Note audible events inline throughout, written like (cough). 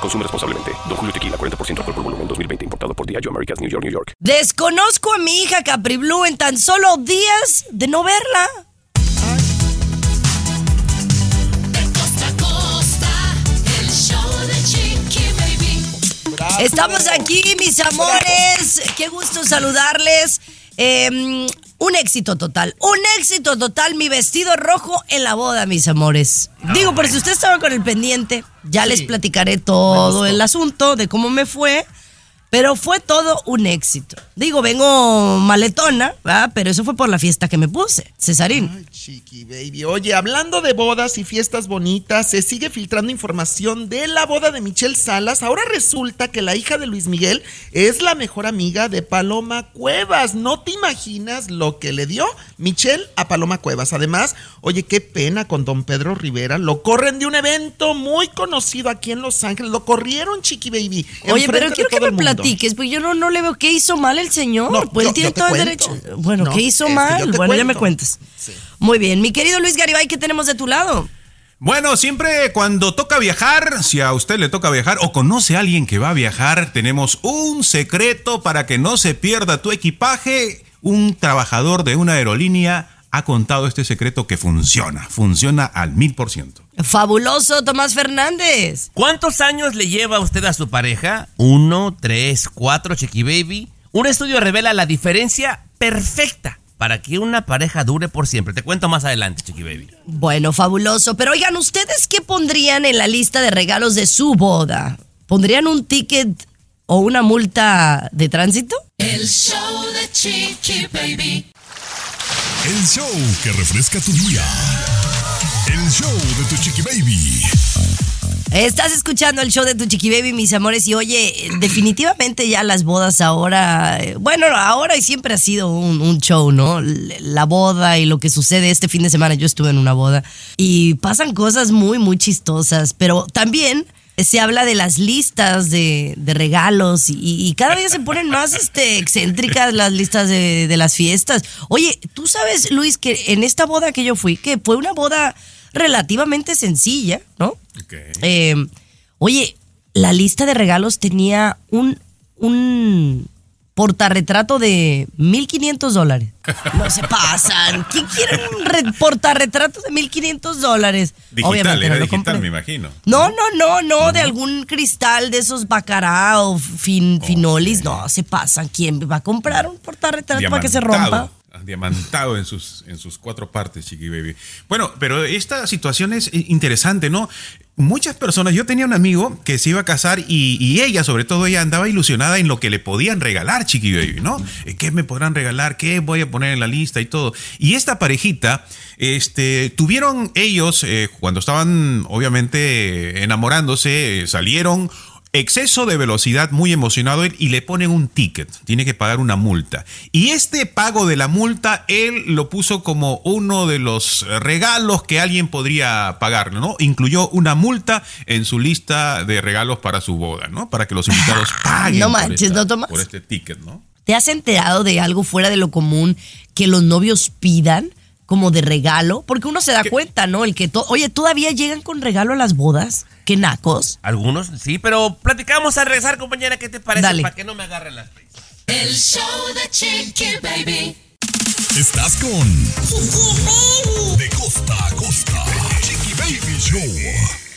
Consume responsablemente. Don Julio Tequila, 40% alcohol por volumen, 2020. Importado por Diageo Americas, New York, New York. Desconozco a mi hija Capri Blue en tan solo días de no verla. Estamos aquí, mis amores. Qué gusto saludarles. Eh, un éxito total, un éxito total. Mi vestido rojo en la boda, mis amores. Digo, por si ustedes estaban con el pendiente, ya les platicaré todo el asunto de cómo me fue. Pero fue todo un éxito. Digo, vengo maletona, ¿verdad? pero eso fue por la fiesta que me puse, Cesarín. Chiqui baby. Oye, hablando de bodas y fiestas bonitas, se sigue filtrando información de la boda de Michelle Salas. Ahora resulta que la hija de Luis Miguel es la mejor amiga de Paloma Cuevas. No te imaginas lo que le dio Michelle a Paloma Cuevas. Además, oye, qué pena con don Pedro Rivera. Lo corren de un evento muy conocido aquí en Los Ángeles. Lo corrieron, chiqui baby. Oye, pero quiero que me platiques, porque yo no, no le veo qué hizo mal el señor. No, pues yo- él tiene todo el derecho. Bueno, No, ¿qué hizo mal? Bueno, ya me cuentas. Sí. Muy bien, mi querido Luis Garibay, ¿qué tenemos de tu lado? Bueno, siempre cuando toca viajar, si a usted le toca viajar o conoce a alguien que va a viajar, tenemos un secreto para que no se pierda tu equipaje. Un trabajador de una aerolínea ha contado este secreto que funciona, funciona al mil por ciento. Fabuloso Tomás Fernández. ¿Cuántos años le lleva usted a su pareja? Uno, tres, cuatro, Chiqui Baby. Un estudio revela la diferencia perfecta para que una pareja dure por siempre. Te cuento más adelante, Chiqui Baby. Bueno, fabuloso. Pero oigan, ¿ustedes qué pondrían en la lista de regalos de su boda? ¿Pondrían un ticket o una multa de tránsito? El show de Chiqui Baby. El show que refresca tu día. El show de tu chiqui baby. Estás escuchando el show de tu chiqui baby, mis amores, y oye, definitivamente ya las bodas ahora, eh, bueno, ahora y siempre ha sido un, show, ¿no? La boda y lo que sucede este fin de semana, yo estuve en una boda y pasan cosas muy, muy chistosas, pero también se habla de las listas de, regalos y, y cada día se ponen más este, excéntricas las listas de, de las fiestas. Oye, tú sabes, Luis, que en esta boda que yo fui, que fue una boda relativamente sencilla, ¿no? Eh, oye, la lista de regalos tenía un, un portarretrato de 1.500 dólares. No se pasan. ¿Quién quiere un re- portarretrato de 1.500 dólares? Digital, Obviamente era no digital, compré. me imagino. No, no, no, no, de algún cristal de esos bacará o fin, finolis. No, se pasan. ¿Quién va a comprar un portarretrato para que se rompa? Diamantado, en sus, en sus cuatro partes, Chiqui Baby. Bueno, pero esta situación es interesante, ¿no? Muchas personas, yo tenía un amigo que se iba a casar y, y ella, sobre todo ella, andaba ilusionada en lo que le podían regalar, Chiqui Baby, ¿no? Eh, ¿Qué me podrán regalar? ¿Qué voy a poner en la lista y todo? Y esta parejita, este, tuvieron ellos, eh, cuando estaban obviamente enamorándose, eh, salieron exceso de velocidad, muy emocionado él, y le ponen un ticket, tiene que pagar una multa. Y este pago de la multa, él lo puso como uno de los regalos que alguien podría pagar, ¿no? Incluyó una multa en su lista de regalos para su boda, ¿no? Para que los invitados (laughs) paguen No por manches, esta- ¿no, Tomás? por este ticket, ¿no? ¿Te has enterado de algo fuera de lo común que los novios pidan como de regalo? Porque uno se da cuenta, ¿no? El que to- Oye, ¿todavía llegan con regalo a las bodas? ¿Qué nacos? Algunos sí, pero platicamos al regresar, compañera, ¿qué te parece? Dale. Para que no me agarren las prisas. El show de Chiqui Baby. Estás con De costa a costa. Chiqui Baby Show.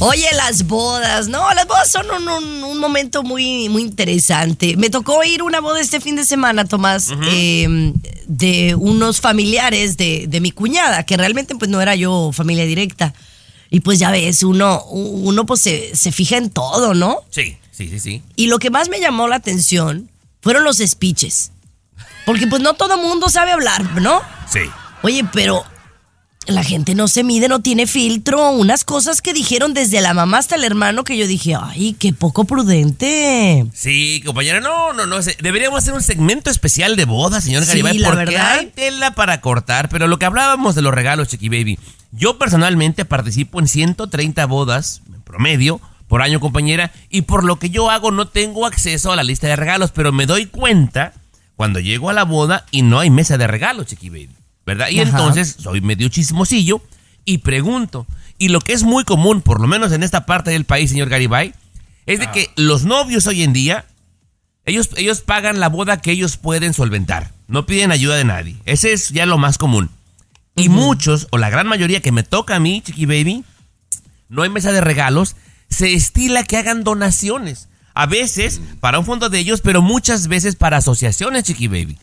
Oye, las bodas, no, las bodas son un, un- un momento muy, muy interesante. Me tocó ir a una boda este fin de semana, Tomás, eh, de unos familiares de, de mi cuñada, que realmente pues no era yo familia directa. Y pues ya ves, uno, uno pues se, se fija en todo, ¿no? Sí, sí, sí, sí. Y lo que más me llamó la atención fueron los speeches. Porque pues no todo mundo sabe hablar, ¿no? Sí. Oye, pero la gente no se mide, no tiene filtro. Unas cosas que dijeron desde la mamá hasta el hermano que yo dije, ay, qué poco prudente. Sí, compañera, no, no, no. Deberíamos hacer un segmento especial de boda, señor Sí, Garibay, la porque verdad. hay tela para cortar. Pero lo que hablábamos de los regalos, Chiqui Baby. Yo personalmente participo en 130 bodas, en promedio, por año, compañera. Y por lo que yo hago, no tengo acceso a la lista de regalos. Pero me doy cuenta cuando llego a la boda y no hay mesa de regalos, Chiqui Baby. ¿Verdad? Y Ajá. entonces soy medio chismosillo y pregunto. Y lo que es muy común, por lo menos en esta parte del país, señor Garibay, es de que los novios hoy en día, ellos, ellos pagan la boda que ellos pueden solventar. No piden ayuda de nadie. Ese es ya lo más común. Y muchos, o la gran mayoría que me toca a mí, Chiqui Baby, no hay mesa de regalos, se estila que hagan donaciones. A veces para un fondo de ellos, pero muchas veces para asociaciones, Chiqui Baby.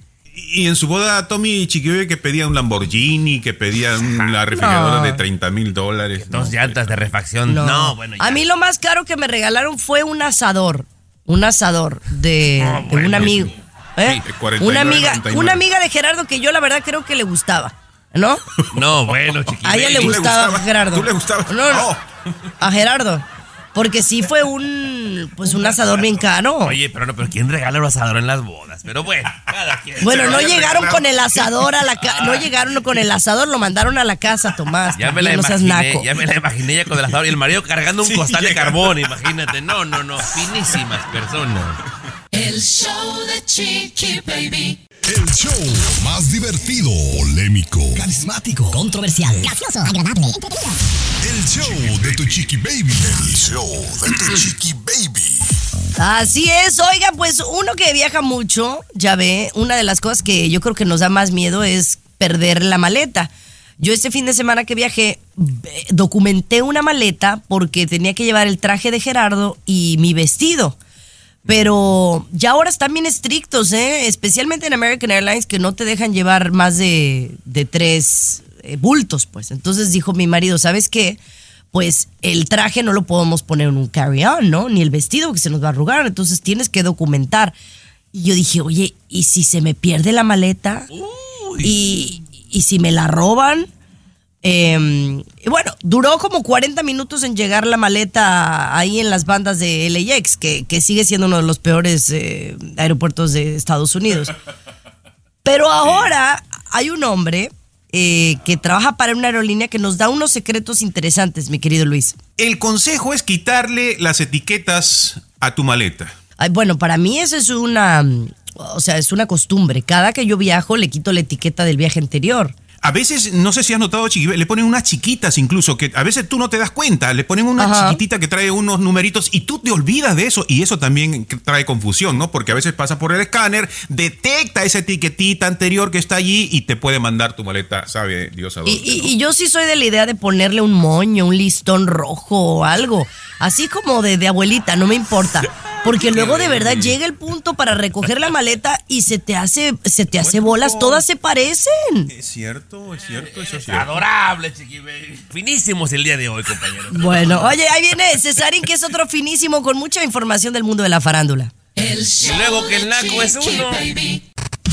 Y en su boda, Tommy Chiquibebe que pedía un Lamborghini, que pedía una refrigeradora No. de 30 mil dólares. Dos No, llantas de refacción. No, bueno, ya. A mí lo más caro que me regalaron fue un asador. Un asador de, Ah, de bueno, un amigo. ¿eh? Sí, de 49, una amiga, 99. una amiga de Gerardo que yo la verdad creo que le gustaba. ¿No? (laughs) No, bueno, Chiqui A ella le ¿Tú le gustaba, gustaba? Gerardo. ¿Tú le gustaba? No, no. Oh. A Gerardo. Porque sí fue un pues un asador bien caro. Oye, pero no, pero ¿quién regala un asador en las bodas? Pero bueno, cada quien. bueno, no llegaron regalado. con el asador a la casa. No llegaron con el asador, lo mandaron a la casa, Tomás. Ya me la no imaginé, naco. ya me la imaginé ya con el asador y el marido cargando un Sí, costal de carbón, imagínate. No, no, no, finísimas personas. El show de Chiqui Baby. El show más divertido, polémico, Carismático, controversial, gracioso, agradable, entretenido. el show de tu chiqui baby. El show de tu chiqui baby. Así es, oiga, pues uno que viaja mucho, ya ve, una de las cosas que yo creo que nos da más miedo es perder la maleta. Yo este fin de semana que viajé, eh, documenté una maleta porque tenía que llevar el traje de Gerardo y mi vestido. Pero ya ahora están bien estrictos, ¿eh? especialmente en American Airlines, que no te dejan llevar más de, de tres eh, bultos, pues. Entonces dijo mi marido, ¿sabes qué? Pues el traje no lo podemos poner en un carry-on, ¿no? Ni el vestido, porque se nos va a arrugar. Entonces tienes que documentar. Y yo dije, oye, ¿y si se me pierde la maleta? Y, y si me la roban. Eh, bueno, duró como 40 minutos en llegar la maleta ahí en las bandas de LAX, que, que sigue siendo uno de los peores eh, aeropuertos de Estados Unidos. Pero ahora hay un hombre eh, que trabaja para una aerolínea que nos da unos secretos interesantes, mi querido Luis. El consejo es quitarle las etiquetas a tu maleta. Ay, bueno, para mí eso es una, o sea, es una costumbre. Cada que yo viajo le quito la etiqueta del viaje anterior. A veces, no sé si has notado, Chiqui, le ponen unas chiquitas incluso, que a veces tú no te das cuenta, le ponen una Ajá. chiquitita que trae unos numeritos y tú te olvidas de eso y eso también trae confusión, ¿no? Porque a veces pasa por el escáner, detecta esa etiquetita anterior que está allí y te puede mandar tu maleta, sabe Dios a dónde. Y, y- ¿no? y yo sí soy de la idea de ponerle un moño, un listón rojo o algo. Así como de, de abuelita, no me importa. (laughs) Porque luego de verdad llega el punto para recoger la maleta y se te hace, se te hace bolas, todas se parecen. Es cierto, es cierto, eso es cierto. Adorable, Chiqui Baby. Finísimos el día de hoy, compañero. Bueno, oye, ahí viene Cesarín, que es otro finísimo con mucha información del mundo de la farándula. El show luego que el naco es uno. Baby.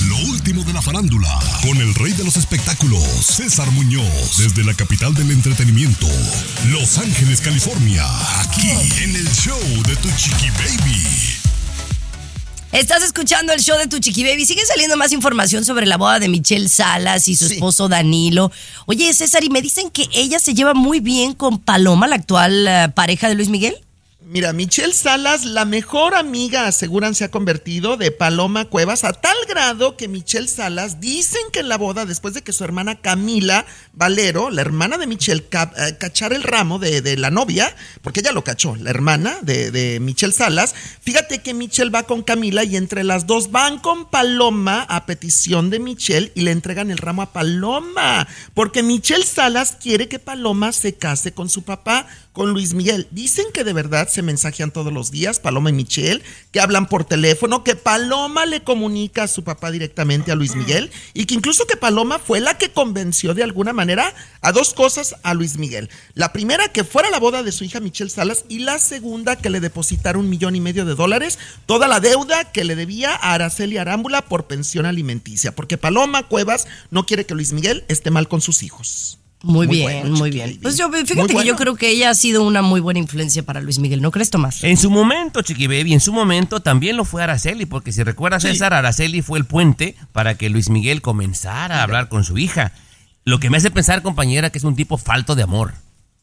Lo último de la farándula, con el rey de los espectáculos, César Muñoz, desde la capital del entretenimiento, Los Ángeles, California, aquí en el show de tu chiqui baby. Estás escuchando el show de tu chiqui baby. Sigue saliendo más información sobre la boda de Michelle Salas y su Sí. esposo Danilo. Oye, César, y me dicen que ella se lleva muy bien con Paloma, la actual eh, pareja de Luis Miguel. Mira, Michelle Salas, la mejor amiga, aseguran, se ha convertido de Paloma Cuevas a tal grado que Michelle Salas dicen que en la boda, después de que su hermana Camila Valero, la hermana de Michelle, eh, cachara el ramo de, de la novia, porque ella lo cachó, la hermana de, de Michelle Salas, fíjate que Michelle va con Camila y entre las dos van con Paloma a petición de Michelle y le entregan el ramo a Paloma, porque Michelle Salas quiere que Paloma se case con su papá, con Luis Miguel. Dicen que de verdad se mensajean todos los días, Paloma y Michelle, que hablan por teléfono, que Paloma le comunica a su papá directamente a Luis Miguel y que incluso que Paloma fue la que convenció de alguna manera a dos cosas a Luis Miguel. La primera, que fuera la boda de su hija Michelle Salas y la segunda, que le depositara un millón y medio de dólares, toda la deuda que le debía a Araceli Arámbula por pensión alimenticia, porque Paloma Cuevas no quiere que Luis Miguel esté mal con sus hijos. Muy, Muy bien, muy bien. Pues yo, fíjate Muy que yo creo que ella ha sido una muy buena influencia para Luis Miguel, ¿no crees, Tomás? En su momento, Chiqui Baby, en su momento también lo fue Araceli, porque si recuerdas, César, Araceli fue el puente para que Luis Miguel comenzara a hablar con su hija. Lo que me hace pensar, compañera, que es un tipo falto de amor.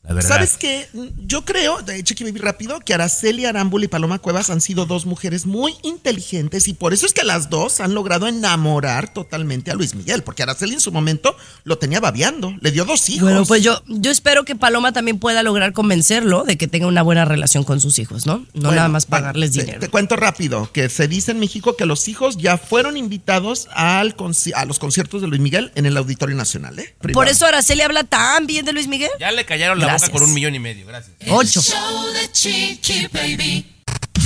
La verdad. ¿Sabes qué? Yo creo, de Chiqui Baby rápido, que Araceli Arámbula y Paloma Cuevas han sido dos mujeres muy inteligentes y por eso es que las dos han logrado enamorar totalmente a Luis Miguel, porque Araceli en su momento lo tenía babeando, le dio dos hijos. Bueno, pues yo, yo espero que Paloma también pueda lograr convencerlo de que tenga una buena relación con sus hijos, ¿no? No Bueno, nada más pagarles dinero. Te, cuento rápido que se dice en México que los hijos ya fueron invitados al conci- a los conciertos de Luis Miguel en el Auditorio Nacional, ¿eh? Por eso Araceli habla tan bien de Luis Miguel. Ya le callaron la Gracias. con un millón y medio, gracias. Ocho. Show de Chiqui Baby.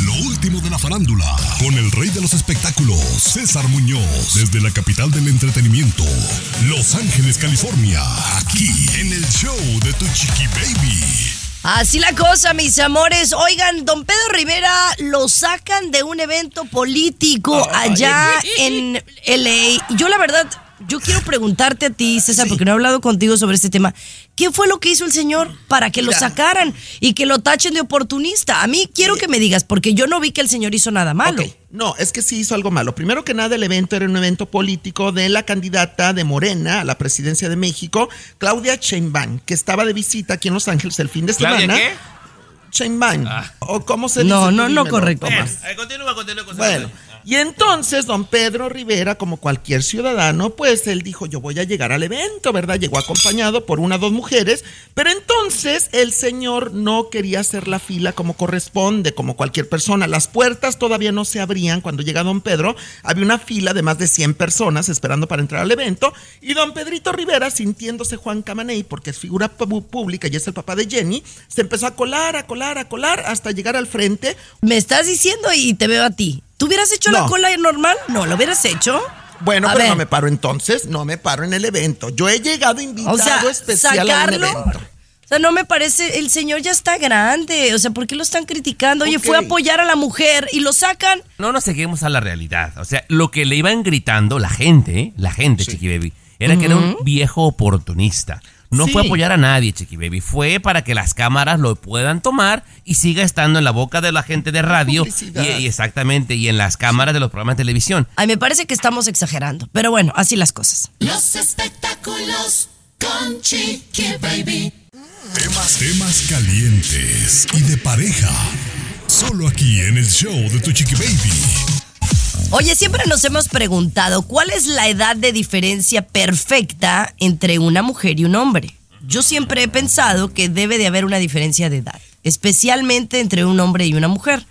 Lo último de la farándula, con el rey de los espectáculos, César Muñoz, desde la capital del entretenimiento, Los Ángeles, California, aquí en el show de Tu Chiqui Baby. Así la cosa, mis amores. Oigan, don Pedro Rivera lo sacan de un evento político allá en LA. Yo la verdad, yo quiero preguntarte a ti, César, porque no he hablado contigo sobre este tema. ¿Qué fue lo que hizo el señor para que lo sacaran y que lo tachen de oportunista? A mí quiero que me digas, porque yo no vi que el señor hizo nada malo. Ok, No, es que sí hizo algo malo. Primero que nada, el evento era un evento político de la candidata de Morena a la presidencia de México, Claudia Sheinbaum, que estaba de visita aquí en Los Ángeles el fin de ¿Claudia semana. qué? Sheinbaum. ¿O cómo se No, dice? no, no, dímelo, correcto. Tomás. Eh, continúa, continúa con Bueno, y entonces don Pedro Rivera, como cualquier ciudadano, pues él dijo, yo voy a llegar al evento, ¿verdad? Llegó acompañado por una o dos mujeres, pero entonces el señor no quería hacer la fila como corresponde, como cualquier persona. Las puertas todavía no se abrían cuando llega don Pedro. Había una fila de más de 100 personas esperando para entrar al evento y don Pedrito Rivera, sintiéndose Juan Camaney, porque es figura pública y es el papá de Jenny, se empezó a colar, a colar, a colar hasta llegar al frente. Me estás diciendo y te veo a ti. ¿Tú hubieras hecho la No. cola normal? No, ¿lo hubieras hecho? Bueno, A pero ver. no me paro entonces, no me paro en el evento. Yo he llegado invitado O sea, especial a un sacarlo. evento. O sea, no me parece, el señor ya está grande. O sea, ¿por qué lo están criticando? Oye, Ok. fue a apoyar a la mujer y lo sacan. No nos seguimos a la realidad. O sea, lo que le iban gritando la gente, la gente, Chiqui Baby, era que era un viejo oportunista. No Sí. fue apoyar a nadie, Chiqui Baby. Fue para que las cámaras lo puedan tomar y siga estando en la boca de la gente de radio. Y exactamente, y en las cámaras de los programas de televisión. Ay, me parece que estamos exagerando. Pero bueno, así las cosas. Los espectáculos con Chiqui Baby. Temas, temas calientes y de pareja. Solo aquí en el show de Tu Chiqui Baby. Oye, siempre nos hemos preguntado cuál es la edad de diferencia perfecta entre una mujer y un hombre. Yo siempre he pensado que debe de haber una diferencia de edad, especialmente entre un hombre y una mujer.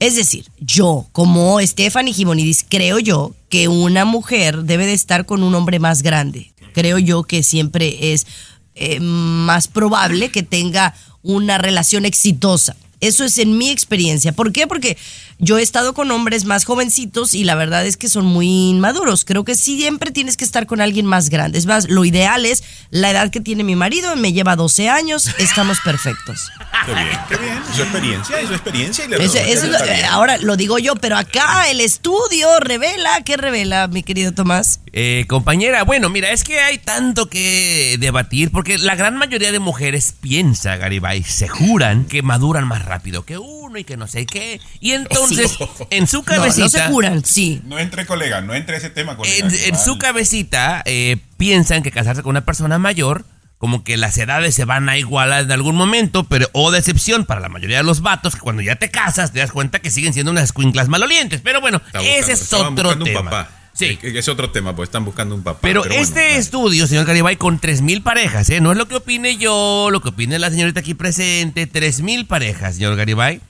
Es decir, yo, como Stephanie Gimonidis, creo yo que una mujer debe de estar con un hombre más grande. Creo yo que siempre es eh, más probable que tenga una relación exitosa. Eso es en mi experiencia. ¿Por qué? Porque yo he estado con hombres más jovencitos y la verdad es que son muy inmaduros. Creo que siempre tienes que estar con alguien más grande. Es más, lo ideal es la edad que tiene mi marido, me lleva 12 años, estamos perfectos. Qué bien, qué bien. Su experiencia, es su experiencia. Y eso lo- ahora lo digo yo, pero acá el estudio revela, ¿qué revela, mi querido Tomás? Eh, compañera, bueno, mira, es que hay tanto que debatir porque la gran mayoría de mujeres piensa, Garibay, se juran que maduran más rápido que uno y que no sé qué. Y entonces, (laughs) en su cabecita... no se curan, sí. No entre, colega, no entre ese tema, colega. en, en su cabecita eh, piensan que casarse con una persona mayor, como que las edades se van a igualar en algún momento, pero o de excepción para la mayoría de los vatos, que cuando ya te casas te das cuenta que siguen siendo unas escuinclas malolientes. Pero bueno, buscando- ese es otro buscando un tema. papá. Sí. Es otro tema, pues están buscando un papá. Pero, este estudio, señor Garibay, con 3.000 parejas, ¿eh? No es lo que opine yo, lo que opine la señorita aquí presente. 3.000 parejas, señor Garibay.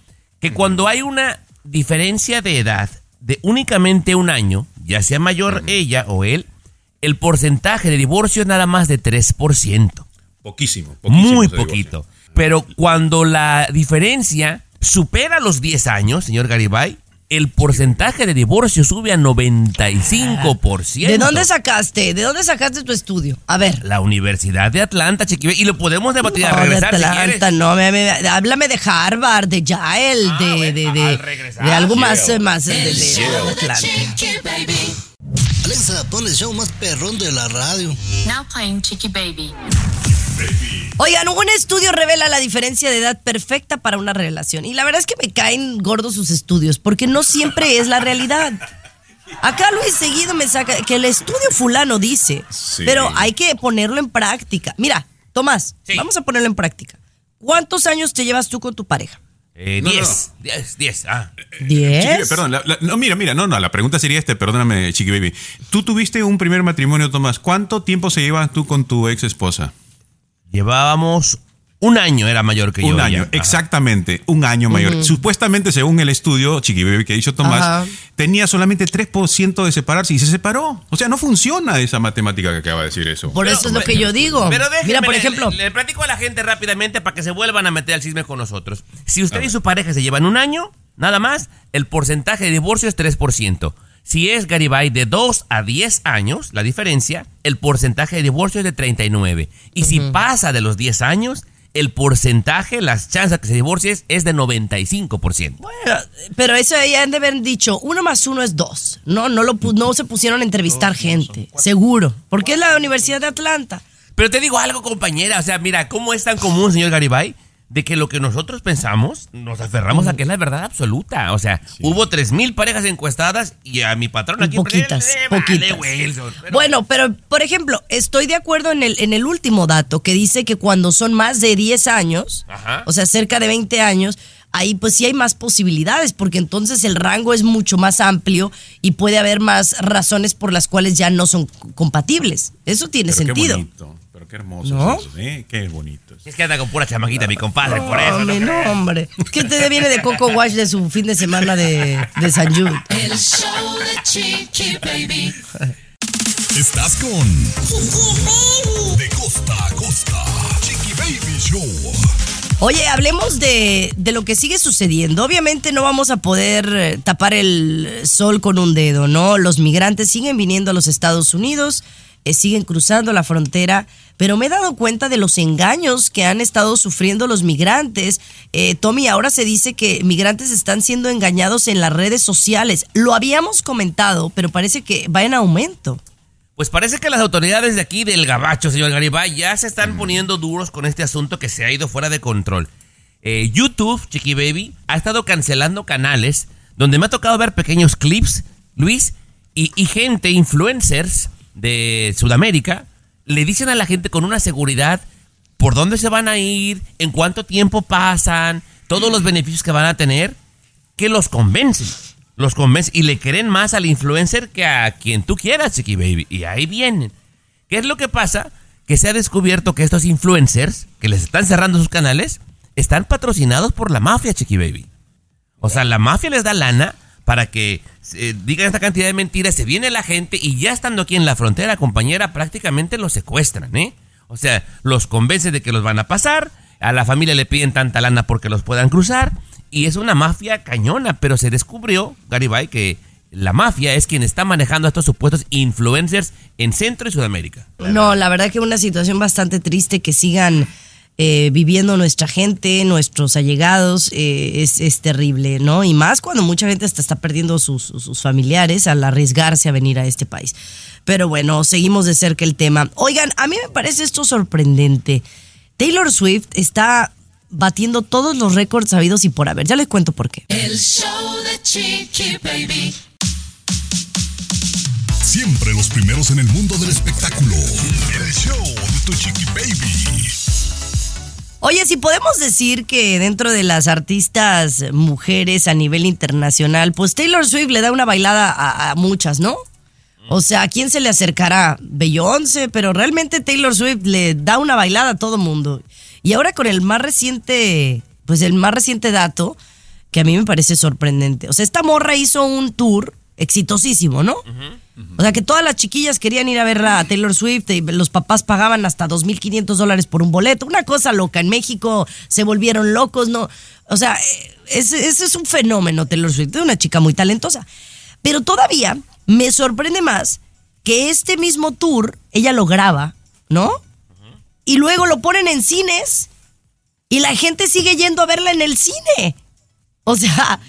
Que cuando hay una diferencia de edad de únicamente un año, ya sea mayor ella o él, el porcentaje de divorcio es nada más de 3%. Poquísimo, poquísimo. Muy poquito. Pero cuando la diferencia supera los 10 años, señor Garibay, el porcentaje de divorcio sube a 95%. ¿De dónde sacaste? ¿De dónde sacaste tu estudio? A ver. La Universidad de Atlanta, Chiqui. Y lo podemos debatir No, al regresar de si Atlanta, quieres. no, me- me- háblame de Harvard, de Yale, Ah, de, bueno, de, de, al regresar, de algo más, más de, de- El de de Atlanta. Chiqui Baby. Alexa, Alexa, pon el show más perrón de la radio. Now playing Chiqui Baby. Oigan, un estudio revela la diferencia de edad perfecta para una relación. Y la verdad es que me caen gordos sus estudios, porque no siempre es la realidad. Acá Luis seguido me saca que el estudio fulano dice, Sí. pero hay que ponerlo en práctica. Mira, Tomás, Sí. vamos a ponerlo en práctica. ¿Cuántos años te llevas tú con tu pareja? Eh, No, no, 10, 10, 10. Ah. Chiqui, ¿Diez? perdón, la- la- no, mira, mira, no, no, la pregunta sería este, perdóname, Chiqui Baby. Tú tuviste un primer matrimonio, Tomás. ¿Cuánto tiempo se llevas tú con tu ex esposa? Llevábamos un año, era mayor que yo. Un año, exactamente, un año mayor. Supuestamente, según el estudio, Chiqui Baby, que dicho Tomás, Ajá. tenía solamente 3% de separarse y se separó. O sea, no funciona esa matemática que acaba de decir eso. Por eso es lo que yo digo. Pero déjenme, Mira, por le- ejemplo, Le, le platico a la gente rápidamente para que se vuelvan a meter al chisme con nosotros. Si usted y su pareja se llevan un año, nada más, el porcentaje de divorcio es 3%. Si es Garibay de 2 a 10 años, la diferencia, el porcentaje de divorcio es de 39. Y si pasa de los 10 años, el porcentaje, las chances que se divorcies es de 95%. Bueno, pero eso ya han de haber dicho, uno más uno es dos. No, no, lo, pu- no se pusieron a entrevistar gente, seguro. Porque es la Universidad de Atlanta. Pero te digo algo, compañera. O sea, mira, ¿cómo es tan común, señor Garibay? De que lo que nosotros pensamos, nos aferramos a que es la verdad absoluta. O sea, hubo 3.000 parejas encuestadas y a mi patrón aquí... Poquitas, le- le vale, poquitas. Wilson. Pero- Bueno, pero por ejemplo, estoy de acuerdo en el, en el último dato que dice que cuando son más de 10 años, Ajá. o sea, cerca de 20 años, ahí pues sí hay más posibilidades, porque entonces el rango es mucho más amplio y puede haber más razones por las cuales ya no son compatibles. Eso tiene Pero sentido. Qué bonito, pero qué hermoso ¿No? ¿eh? Qué bonito. Es que anda con pura chamaquita, mi compadre, por eso. Hombre, ¿no? no, hombre. Que te viene de Coco Wash de su fin de semana de, de San Jude. El show de Chiqui Baby. Estás con De costa a costa. Chiqui Baby Show. Oye, hablemos de, de lo que sigue sucediendo. Obviamente no vamos a poder eh, tapar el sol con un dedo, ¿no? Los migrantes siguen viniendo a los Estados Unidos, eh, siguen cruzando la frontera, pero me he dado cuenta de los engaños que han estado sufriendo los migrantes. Eh, Tommy, ahora se dice que migrantes están siendo engañados en las redes sociales. Lo habíamos comentado, pero parece que va en aumento. Pues parece que las autoridades de aquí del Gabacho, señor Garibay, ya se están poniendo duros con este asunto que se ha ido fuera de control. Eh, YouTube, Chiqui Baby, ha estado cancelando canales donde me ha tocado ver pequeños clips, Luis, y, y gente, influencers de Sudamérica, le dicen a la gente con una seguridad por dónde se van a ir, en cuánto tiempo pasan, todos los beneficios que van a tener, que los convencen. Los convencen y le creen más al influencer que a quien tú quieras, Chiqui Baby. Y ahí vienen. ¿Qué es lo que pasa? Que se ha descubierto que estos influencers, que les están cerrando sus canales, están patrocinados por la mafia, Chiqui Baby. O sea, la mafia les da lana para que eh, digan esta cantidad de mentiras, se viene la gente y ya estando aquí en la frontera, compañera, prácticamente los secuestran, ¿eh? O sea, los convencen de que los van a pasar, a la familia le piden tanta lana porque los puedan cruzar, y es una mafia cañona, pero se descubrió, Garibay, que la mafia es quien está manejando a estos supuestos influencers en Centro y Sudamérica. No, la verdad que una situación bastante triste que sigan eh, viviendo nuestra gente, nuestros allegados, eh, es, es terrible, ¿no? Y más cuando mucha gente hasta está perdiendo sus, sus familiares al arriesgarse a venir a este país. Pero bueno, seguimos de cerca el tema. Oigan, a mí me parece esto sorprendente. Taylor Swift está batiendo todos los récords sabidos y por haber. Ya les cuento por qué. El show de Chiqui Baby. Siempre los primeros en el mundo del espectáculo. El show de tu Chiqui Baby. Oye, si podemos decir que dentro de las artistas mujeres a nivel internacional, pues Taylor Swift le da una bailada a, muchas, ¿no? O sea, ¿a quién se le acercará? Beyoncé, pero realmente Taylor Swift le da una bailada a todo mundo. Y ahora con el más reciente, pues el más reciente dato, que a mí me parece sorprendente. O sea, esta morra hizo un tour exitosísimo, ¿no? O sea, que todas las chiquillas querían ir a ver a Taylor Swift y los papás pagaban hasta 2.500 dólares por un boleto. Una cosa loca. En México se volvieron locos, ¿no? O sea, eh, ese, ese es un fenómeno, Taylor Swift. Es una chica muy talentosa. Pero todavía me sorprende más que este mismo tour ella lo graba, ¿no? Y luego lo ponen en cines y la gente sigue yendo a verla en el cine. O sea,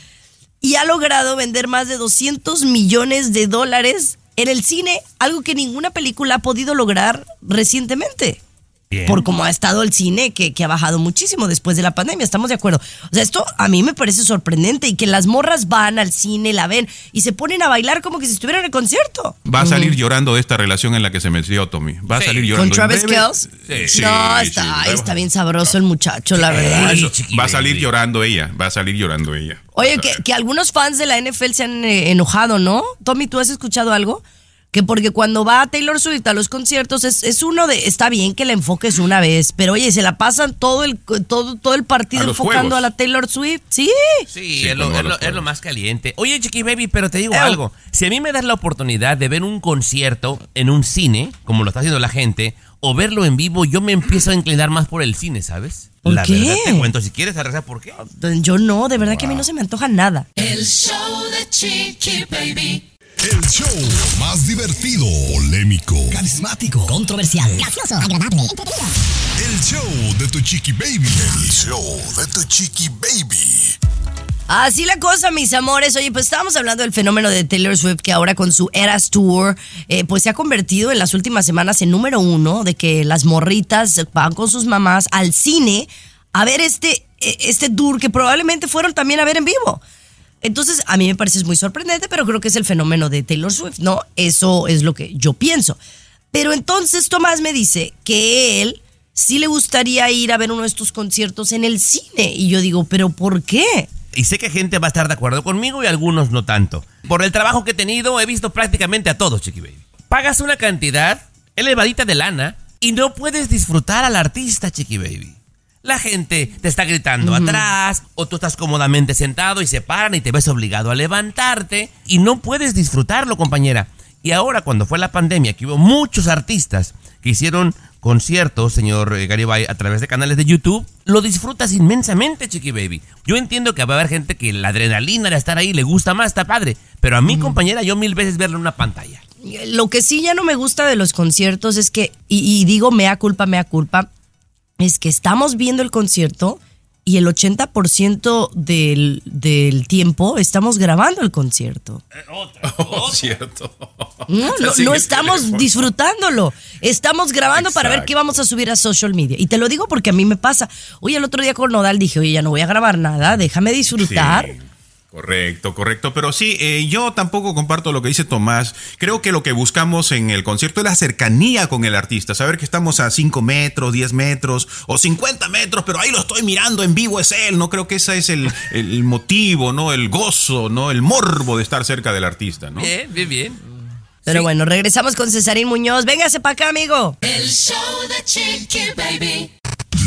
y ha logrado vender más de 200 millones de dólares en el cine algo que ninguna película ha podido lograr recientemente. Bien. Por cómo ha estado el cine, que, que ha bajado muchísimo después de la pandemia, estamos de acuerdo. O sea, esto a mí me parece sorprendente y que las morras van al cine, la ven y se ponen a bailar como que si estuvieran en el concierto. Va a salir llorando de esta relación en la que se metió Tommy. Va a Sí. salir ¿Con llorando. en Travis. Kelce? Sí, no, sí, está, sí. está bien sabroso el muchacho, la verdad. Va a salir llorando ella. Va a salir llorando ella. Oye, que, que algunos fans de la NFL se han eh, enojado, ¿no? Tommy, ¿tú has escuchado algo? Que porque cuando va Taylor Swift a los conciertos es, es uno de, está bien que la enfoques una vez, pero oye, se la pasan todo el, todo, todo el partido A enfocando juegos. a la Taylor Swift, sí. Sí, Sí, es, lo, como es lo- los es lo juegos. más caliente. Oye, Chiqui Baby, pero te digo algo. Si a mí me das la oportunidad de ver un concierto en un cine, como lo está haciendo la gente, o verlo en vivo, yo me empiezo a inclinar más por el cine, ¿sabes? ¿Por la qué? verdad te cuento, si quieres, arreglar por qué. Yo no, de verdad que a mí no se me antoja nada. El show de Chiqui Baby. El show más divertido, polémico, Carismático, controversial, gracioso, agradable, el show de tu chiqui baby. El show de tu chiqui baby. Así la cosa, mis amores. Oye, pues estábamos hablando del fenómeno de Taylor Swift que ahora con su Eras Tour, eh, pues se ha convertido en las últimas semanas en número uno de que las morritas van con sus mamás al cine a ver este, eh, este tour que probablemente fueron también a ver en vivo. Entonces, a mí me parece muy sorprendente, pero creo que es el fenómeno de Taylor Swift, ¿no? Eso es lo que yo pienso. Pero entonces Tomás me dice que él sí le gustaría ir a ver uno de estos conciertos en el cine. Y yo digo, ¿pero por qué? Y sé que gente va a estar de acuerdo conmigo y algunos no tanto. Por el trabajo que he tenido, he visto prácticamente a todos, Chiqui Baby. Pagas una cantidad elevadita de lana y no puedes disfrutar al artista, Chiqui Baby. La gente te está gritando atrás o tú estás cómodamente sentado y se paran y te ves obligado a levantarte y no puedes disfrutarlo, compañera. Y ahora cuando fue la pandemia, que hubo muchos artistas que hicieron conciertos, señor eh, Garibay, a través de canales de YouTube, lo disfrutas inmensamente, Chiqui Baby. Yo entiendo que va a haber gente que la adrenalina de estar ahí le gusta más, está padre. Pero a mi compañera, yo mil veces verlo en una pantalla. Lo que sí ya no me gusta de los conciertos es que, y, y digo mea culpa, mea culpa, es que estamos viendo el concierto y el 80% del, del tiempo estamos grabando el concierto. (laughs) Oh, cierto. No, estamos teléfono. disfrutándolo. Estamos grabando para ver qué vamos a subir a social media. Y te lo digo porque a mí me pasa. Oye, el otro día con Nodal dije, oye, ya no voy a grabar nada, déjame disfrutar. Sí, Correcto, correcto. Pero sí, eh, yo tampoco comparto lo que dice Tomás. Creo que lo que buscamos en el concierto es la cercanía con el artista. Saber que estamos a 5 metros, 10 metros o 50 metros, pero ahí lo estoy mirando en vivo, es él. No creo que ese es el, el motivo, ¿no? El gozo, ¿no? El morbo de estar cerca del artista, ¿no? Bien, bien, bien. Pero bueno, regresamos con Cesarín Muñoz. Véngase para acá, amigo. El show de Chiqui Baby.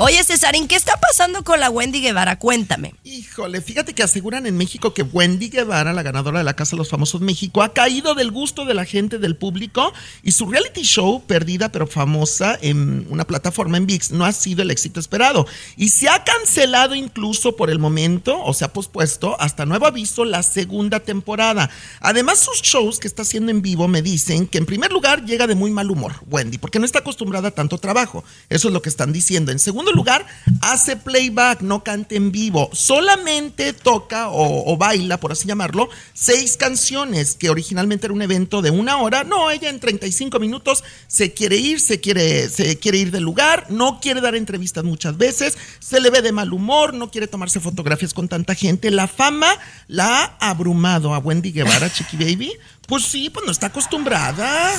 Oye, Cesarín, ¿qué está pasando con la Wendy Guevara? Cuéntame. Híjole, fíjate que aseguran en México que Wendy Guevara, la ganadora de la Casa de los Famosos México, ha caído del gusto de la gente, del público, y su reality show, perdida pero famosa en una plataforma en VIX, no ha sido el éxito esperado. Y se ha cancelado incluso por el momento, o se ha pospuesto, hasta nuevo aviso, la segunda temporada. Además, sus shows que está haciendo en vivo me dicen que en primer lugar llega de muy mal humor, Wendy, porque no está acostumbrada a tanto trabajo. Eso es lo que están diciendo. En segundo lugar, hace playback, no canta en vivo. Solamente toca o, o baila, por así llamarlo, seis canciones, que originalmente era un evento de una hora. No, ella en 35 minutos se quiere ir, se quiere, se quiere ir del lugar, no quiere dar entrevistas muchas veces, se le ve de mal humor, no quiere tomarse fotografías con tanta gente. La fama la ha abrumado a Wendy Guevara, Chiqui Baby. Pues sí, pues no está acostumbrada.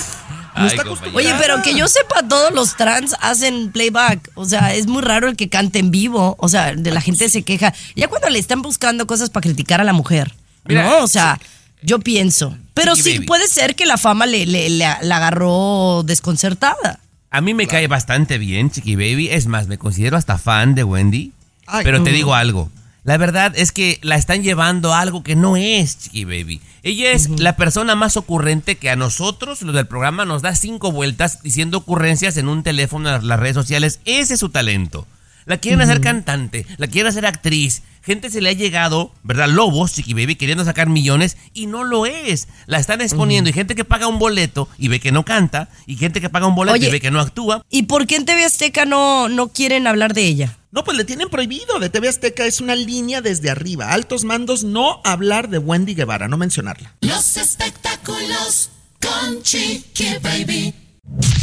No Ay, está acostumbrada. Oye, pero que yo sepa, todos los trans hacen playback. O sea, es muy raro el que cante en vivo. O sea, de la gente se queja. Ya cuando le están buscando cosas para criticar a la mujer. Mira, ¿No? O sea, yo pienso. Pero sí, baby. puede ser que la fama le, le- le- la agarró desconcertada. A mí me cae bastante bien, Chiqui Baby. Es más, me considero hasta fan de Wendy. Ay, pero te no. digo algo. La verdad es que la están llevando a algo que no es, Chiqui Baby. Ella es la persona más ocurrente que a nosotros, los del programa, nos da cinco vueltas diciendo ocurrencias en un teléfono, en las redes sociales. Ese es su talento. La quieren hacer cantante, la quieren hacer actriz. Gente se le ha llegado, ¿verdad? Lobos, Chiqui Baby, queriendo sacar millones y no lo es. La están exponiendo y gente que paga un boleto y ve que no canta y gente que paga un boleto Oye. y ve que no actúa. ¿Y por qué en TV Azteca no, no quieren hablar de ella? No, pues le tienen prohibido. De TV Azteca es una línea desde arriba. Altos mandos no hablar de Wendy Guevara, no mencionarla. Los espectáculos con Chiqui Baby.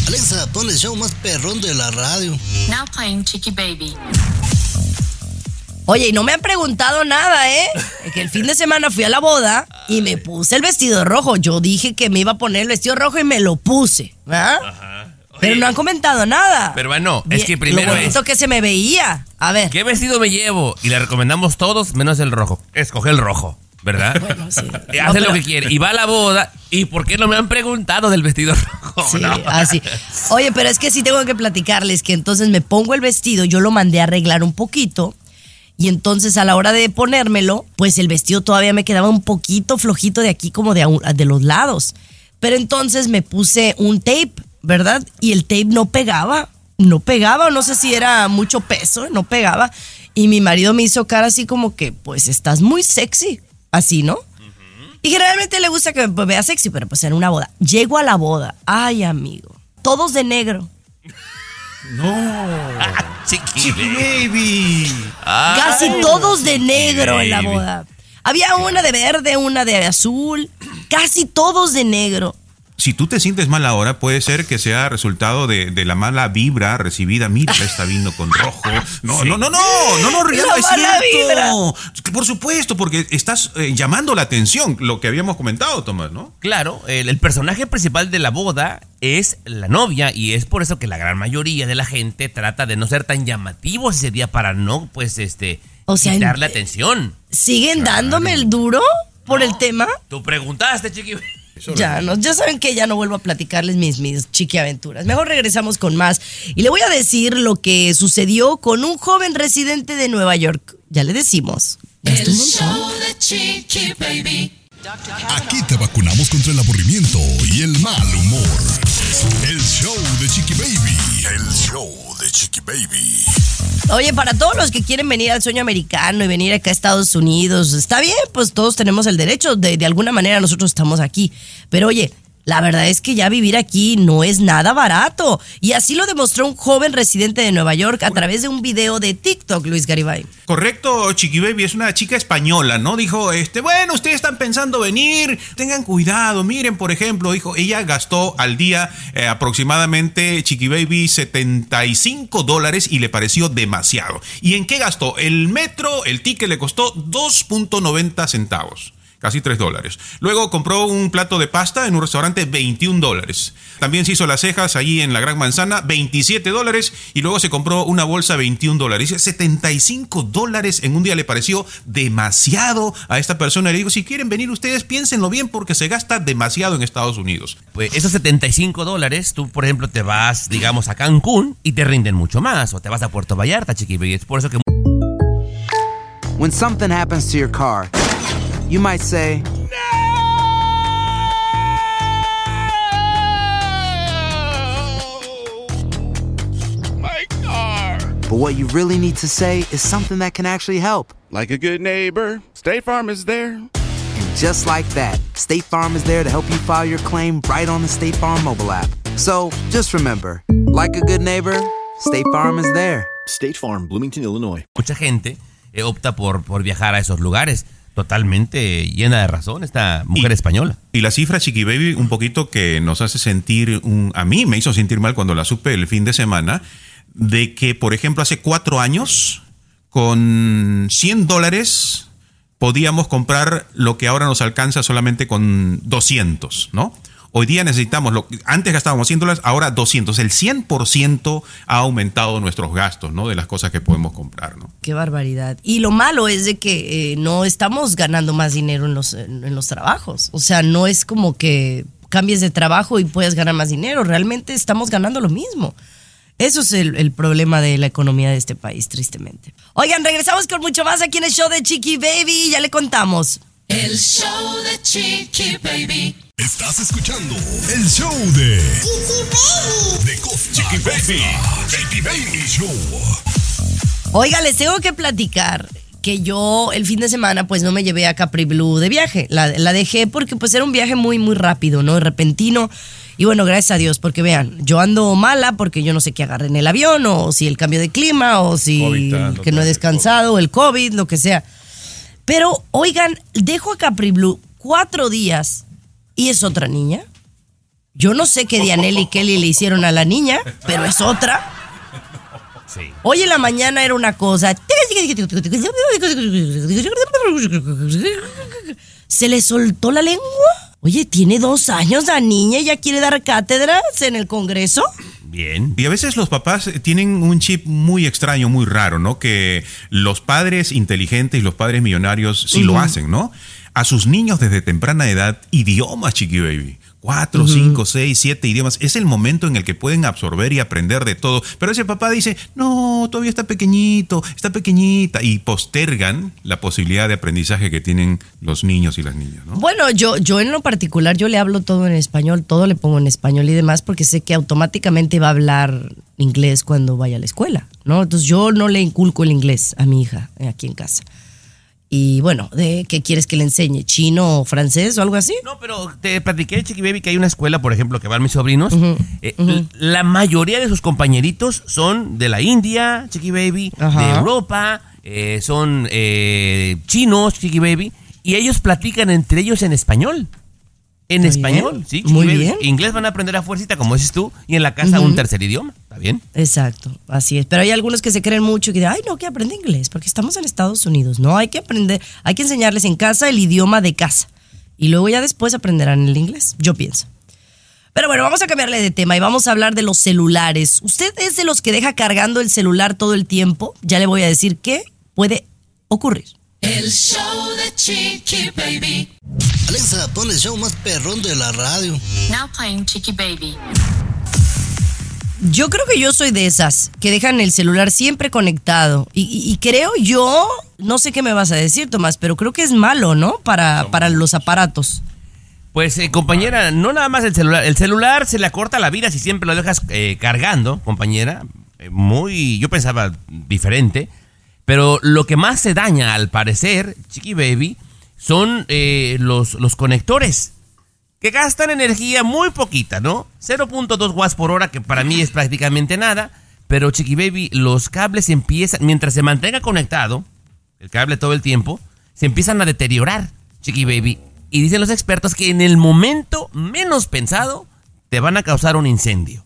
Alexa, pon el show más perrón de la radio. Now playing Chiqui Baby. Oye, y no me han preguntado nada, ¿eh? Que el fin de semana fui a la boda y me puse el vestido rojo. Yo dije que me iba a poner el vestido rojo y me lo puse, ¿verdad? Pero no han comentado nada. Pero bueno, es que primero Lo es. que se me veía. A ver. ¿Qué vestido me llevo? Y le recomendamos todos menos el rojo. Escoge el rojo, ¿verdad? sí. Y No, Hace lo que quiere. Y va a la boda. ¿Y por qué no me han preguntado del vestido rojo? Sí, No. así. Oye, pero es que sí tengo que platicarles que entonces me pongo el vestido, yo lo mandé a arreglar un poquito. Y entonces a la hora de ponérmelo, pues el vestido todavía me quedaba un poquito flojito de aquí como de, a un- de los lados. Pero entonces me puse un tape, ¿verdad? Y el tape no pegaba, no pegaba, no sé si era mucho peso, no pegaba. Y mi marido me hizo cara así como que, pues estás muy sexy, así, ¿no? Y generalmente le gusta que me vea sexy, pero pues en una boda. Llego a la boda, ay amigo, todos de negro. Chiqui, (laughs) baby. Casi todos de negro en la boda. Había una de verde, una de azul, casi todos de negro. Si tú te sientes mal ahora, puede ser que sea resultado de, de la mala vibra recibida. Mira, está viendo con rojo. No, no, no, no, no, no, Rihanna, La es cierto. Por supuesto, porque estás eh, llamando la atención, lo que habíamos comentado, Tomás, ¿no? Claro, el, el personaje principal de la boda es la novia y es por eso que la gran mayoría de la gente trata de no ser tan llamativos ese día para no, pues, este, O sea, quitarle en- atención. ¿Siguen dándome el duro por el tema? Tú preguntaste, chiqui. Ya, no, ya saben que ya no vuelvo a platicarles mis, mis chiquiaventuras. Mejor regresamos con más. Y le voy a decir lo que sucedió con un joven residente de Nueva York. Ya le decimos. El show de Chiqui Baby. Aquí te vacunamos contra el aburrimiento y el mal humor. El show de Chiqui Baby. El show de Chiqui Baby. Oye, para todos los que quieren venir al sueño americano y venir acá a Estados Unidos, está bien, pues todos tenemos el derecho, de, de alguna manera nosotros estamos aquí. Pero oye, la verdad es que ya vivir aquí no es nada barato. Y así lo demostró un joven residente de Nueva York a través de un video de TikTok, Luis Garibay. Correcto, Chiqui Baby es una chica española, ¿no? Dijo, este, bueno, ustedes están pensando venir, tengan cuidado, miren, por ejemplo, dijo, ella gastó al día eh, aproximadamente, Chiqui Baby, 75 dólares y le pareció demasiado. ¿Y en qué gastó? El metro, el ticket le costó 2.90 centavos. Casi 3 dólares. Luego compró un plato de pasta en un restaurante, 21 dólares. También se hizo las cejas allí en la Gran Manzana, 27 dólares. Y luego se compró una bolsa, 21 dólares. Dice, 75 dólares en un día le pareció demasiado a esta persona. Le digo, si quieren venir ustedes, piénsenlo bien porque se gasta demasiado en Estados Unidos. Pues esos 75 dólares, tú, por ejemplo, te vas, digamos, a Cancún y te rinden mucho más. O te vas a Puerto Vallarta, chiqui. Y es por eso que When something happens to your car, you might say, My car. but what you really need to say is something that can actually help. Like a good neighbor, State Farm is there. And just like that, State Farm is there to help you file your claim right on the State Farm mobile app. So just remember, like a good neighbor, State Farm is there. State Farm, Bloomington, Illinois. mucha gente eh, opta por, por viajar a esos lugares. Totalmente llena de razón esta mujer española. Y la cifra, Chiqui Baby, un poquito que nos hace sentir, un, a mí me hizo sentir mal cuando la supe el fin de semana, de que, por ejemplo, hace cuatro años, con 100 dólares, podíamos comprar lo que ahora nos alcanza solamente con 200, ¿no? Hoy día necesitamos, lo, antes gastábamos 100 dólares, ahora 200. El 100% ha aumentado nuestros gastos, ¿no? De las cosas que podemos comprar, ¿no? Qué barbaridad. Y lo malo es de que eh, no estamos ganando más dinero en los, en, los trabajos. O sea, no es como que cambies de trabajo y puedas ganar más dinero. Realmente estamos ganando lo mismo. Eso es el, el problema de la economía de este país, tristemente. Oigan, regresamos con mucho más aquí en el show de Chiqui Baby. Ya le contamos. El show de Chiqui Baby. Estás escuchando el show de Chiqui Baby. De Costa Chiqui Baby. Baby Baby Show. Oiga, les tengo que platicar que yo el fin de semana pues no me llevé a Capri Blue de viaje. La, la dejé porque pues era un viaje muy, muy rápido, ¿no? Repentino. Y bueno, gracias a Dios, porque vean, yo ando mala porque yo no sé qué agarré en el avión, o si el cambio de clima, o si COVID, que no he descansado, el COVID, lo que sea. Pero, oigan, dejo a Capri Blue cuatro días y es otra niña. Yo no sé qué Dianelli y Kelly le hicieron a la niña, pero es otra. Hoy en la mañana era una cosa. Se le soltó la lengua. Oye, tiene dos años la niña y ya quiere dar cátedras en el Congreso. Bien. Y a veces los papás tienen un chip muy extraño, muy raro, ¿no? Que los padres inteligentes y los padres millonarios sí lo hacen, ¿no? A sus niños desde temprana edad, idiomas, chiqui baby. Cuatro, cinco, seis, siete idiomas. Es el momento en el que pueden absorber y aprender de todo. Pero ese papá dice, no, todavía está pequeñito, está pequeñita. Y postergan la posibilidad de aprendizaje que tienen los niños y las niñas, ¿no? Bueno, yo, yo en lo particular, yo le hablo todo en español, todo le pongo en español y demás, porque sé que automáticamente va a hablar inglés cuando vaya a la escuela, ¿no? Entonces yo no le inculco el inglés a mi hija aquí en casa. Y bueno, ¿de qué quieres que le enseñe? ¿Chino o francés o algo así? No, pero te platiqué, Chiqui Baby, que hay una escuela, por ejemplo, que van mis sobrinos. Eh. La mayoría de sus compañeritos son de la India, Chiqui Baby, de Europa, eh, son eh, chinos, Chiqui Baby, y ellos platican entre ellos en español. En Muy español, bien, sí, muy bien. Inglés van a aprender a fuercita, como dices tú, y en la casa un tercer idioma. ¿Está bien? Exacto, así es. Pero hay algunos que se creen mucho y que dicen, ay, no, que aprende inglés, porque estamos en Estados Unidos. No, hay que aprender, hay que enseñarles en casa el idioma de casa. Y luego ya después aprenderán el inglés, yo pienso. Pero bueno, vamos a cambiarle de tema y vamos a hablar de los celulares. ¿Usted es de los que deja cargando el celular todo el tiempo? Ya le voy a decir qué puede ocurrir. El show de Chiqui Baby. Alexa, pon el show más perrón de la radio. Now playing Chiqui Baby. Yo creo que yo soy de esas que dejan el celular siempre conectado. Y, y- y creo yo, no sé qué me vas a decir, Tomás, pero creo que es malo, ¿no? Para, para los aparatos. Pues, eh, compañera, no nada más el celular. El celular se le acorta la vida si siempre lo dejas eh, cargando, compañera. Eh, muy, yo pensaba diferente. Pero lo que más se daña, al parecer, Chiqui Baby, son eh, los, los conectores. Que gastan energía muy poquita, ¿no? 0.2 watts por hora, que para mí es prácticamente nada. Pero Chiqui Baby, los cables empiezan, mientras se mantenga conectado, el cable todo el tiempo, se empiezan a deteriorar, Chiqui Baby. Y dicen los expertos que en el momento menos pensado te van a causar un incendio.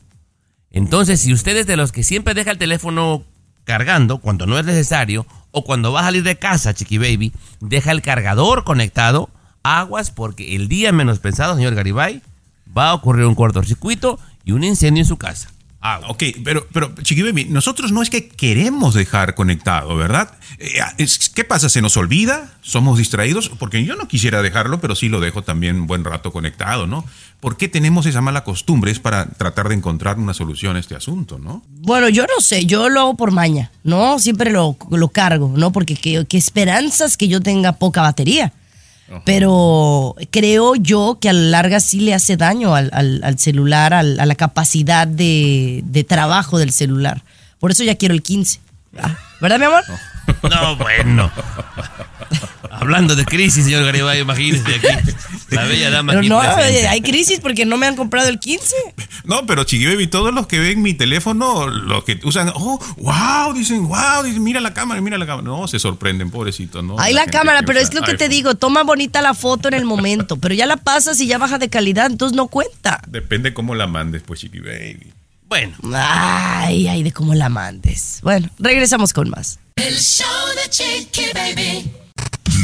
Entonces, si usted es de los que siempre deja el teléfono cargando cuando no es necesario, o cuando va a salir de casa, Chiqui Baby, deja el cargador conectado, aguas porque el día menos pensado, señor Garibay, va a ocurrir un cortocircuito y un incendio en su casa. Ah, ok, pero, pero Chiqui Baby, nosotros no es que queremos dejar conectado, ¿verdad? Eh, ¿Qué pasa? ¿Se nos olvida? ¿Somos distraídos? Porque yo no quisiera dejarlo, pero sí lo dejo también un buen rato conectado, ¿no? ¿Por qué tenemos esa mala costumbre? Es para tratar de encontrar una solución a este asunto, ¿no? Bueno, yo no sé, yo lo hago por maña, ¿no? Siempre lo, lo cargo, ¿no? Porque qué, qué esperanzas que yo tenga poca batería. Pero creo yo que a la larga sí le hace daño al, al- al celular, al- a la capacidad de, de trabajo del celular. Por eso ya quiero el 15. Ah, ¿Verdad, mi amor? No, bueno. Hablando de crisis, señor Garibay, imagínese aquí. La bella dama Pero aquí no, presente. hay crisis porque no me han comprado el 15. No, pero Chiqui Baby, todos los que ven mi teléfono, los que usan, oh, wow, dicen, wow, dicen, mira la cámara, mira la cámara. No, se sorprenden, pobrecitos, ¿no? Ahí la, cámara, pero es lo que te digo, toma bonita la foto en el momento, pero ya la pasas y ya baja de calidad, entonces no cuenta. Depende cómo la mandes, pues, Chiqui Baby. Bueno. Ay, ay, de cómo la mandes. Bueno, regresamos con más. El show de Chiqui Baby.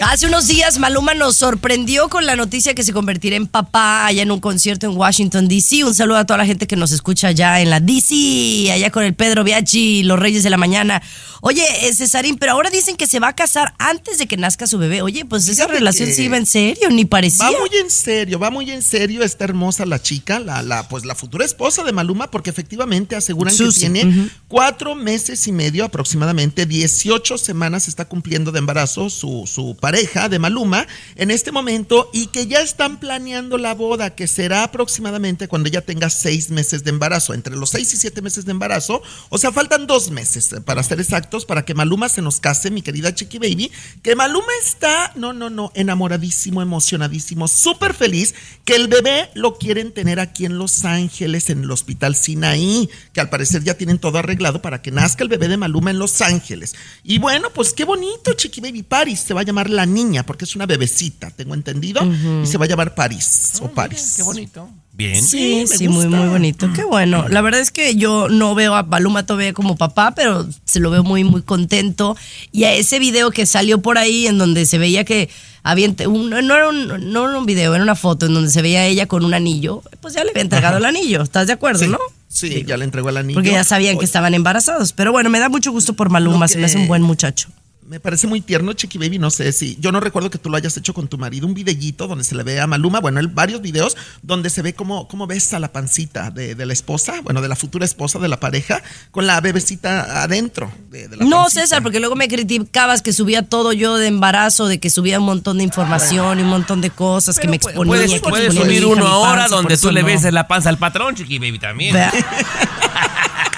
Hace unos días Maluma nos sorprendió con la noticia que se convertirá en papá allá en un concierto en Washington, D.C. Un saludo a toda la gente que nos escucha allá en la D.C., allá con el Pedro Biachi, los Reyes de la Mañana. Oye, eh, Cesarín, pero ahora dicen que se va a casar antes de que nazca su bebé. Oye, pues esa relación sí iba en serio, ni parecía. Va muy en serio, va muy en serio. Está hermosa la chica, la, la, pues la futura esposa de Maluma, porque efectivamente aseguran Susi, que tiene cuatro meses y medio, aproximadamente 18 semanas está cumpliendo de embarazo su, su pareja. Pareja de Maluma en este momento y que ya están planeando la boda, que será aproximadamente cuando ella tenga seis meses de embarazo, entre los seis y siete meses de embarazo. O sea, faltan dos meses eh, para ser exactos, para que Maluma se nos case, mi querida Chiqui Baby. Que Maluma está, no, no, no, enamoradísimo, emocionadísimo, súper feliz, que el bebé lo quieren tener aquí en Los Ángeles, en el Hospital Sinaí, que al parecer ya tienen todo arreglado para que nazca el bebé de Maluma en Los Ángeles. Y bueno, pues qué bonito, Chiqui Baby Paris. Se va a llamar la niña, porque es una bebecita, tengo entendido, y se va a llamar Paris o Paris. Qué bonito. Bien. Sí, me sí, muy, muy bonito. Qué bueno. La verdad es que yo no veo a Maluma todavía como papá, pero se lo veo muy, muy contento. Y a ese video que salió por ahí en donde se veía que había, un- no, era un, no era un video, era una foto en donde se veía a ella con un anillo, pues ya le había entregado el anillo. ¿Estás de acuerdo, Sí, no? sí, ya le entregó el anillo. Porque ya sabían que estaban embarazados. Pero bueno, me da mucho gusto por Maluma, Lo se me hace un que- buen muchacho. Me parece muy tierno, Chiqui Baby. No sé si. Yo no recuerdo que tú lo hayas hecho con tu marido. Un videíto donde se le ve a Maluma. Bueno, él, varios videos donde se ve cómo, cómo besa la pancita de, de la esposa, bueno, de la futura esposa de la pareja, con la bebecita adentro. de- de la No, pancita. César, porque luego me criticabas que subía todo yo de embarazo, de que subía un montón de información y un montón de cosas que me exponía. Puedes, que puedes exponía mi subir uno ahora donde tú le beses la panza al patrón, chiqui baby, también. (laughs)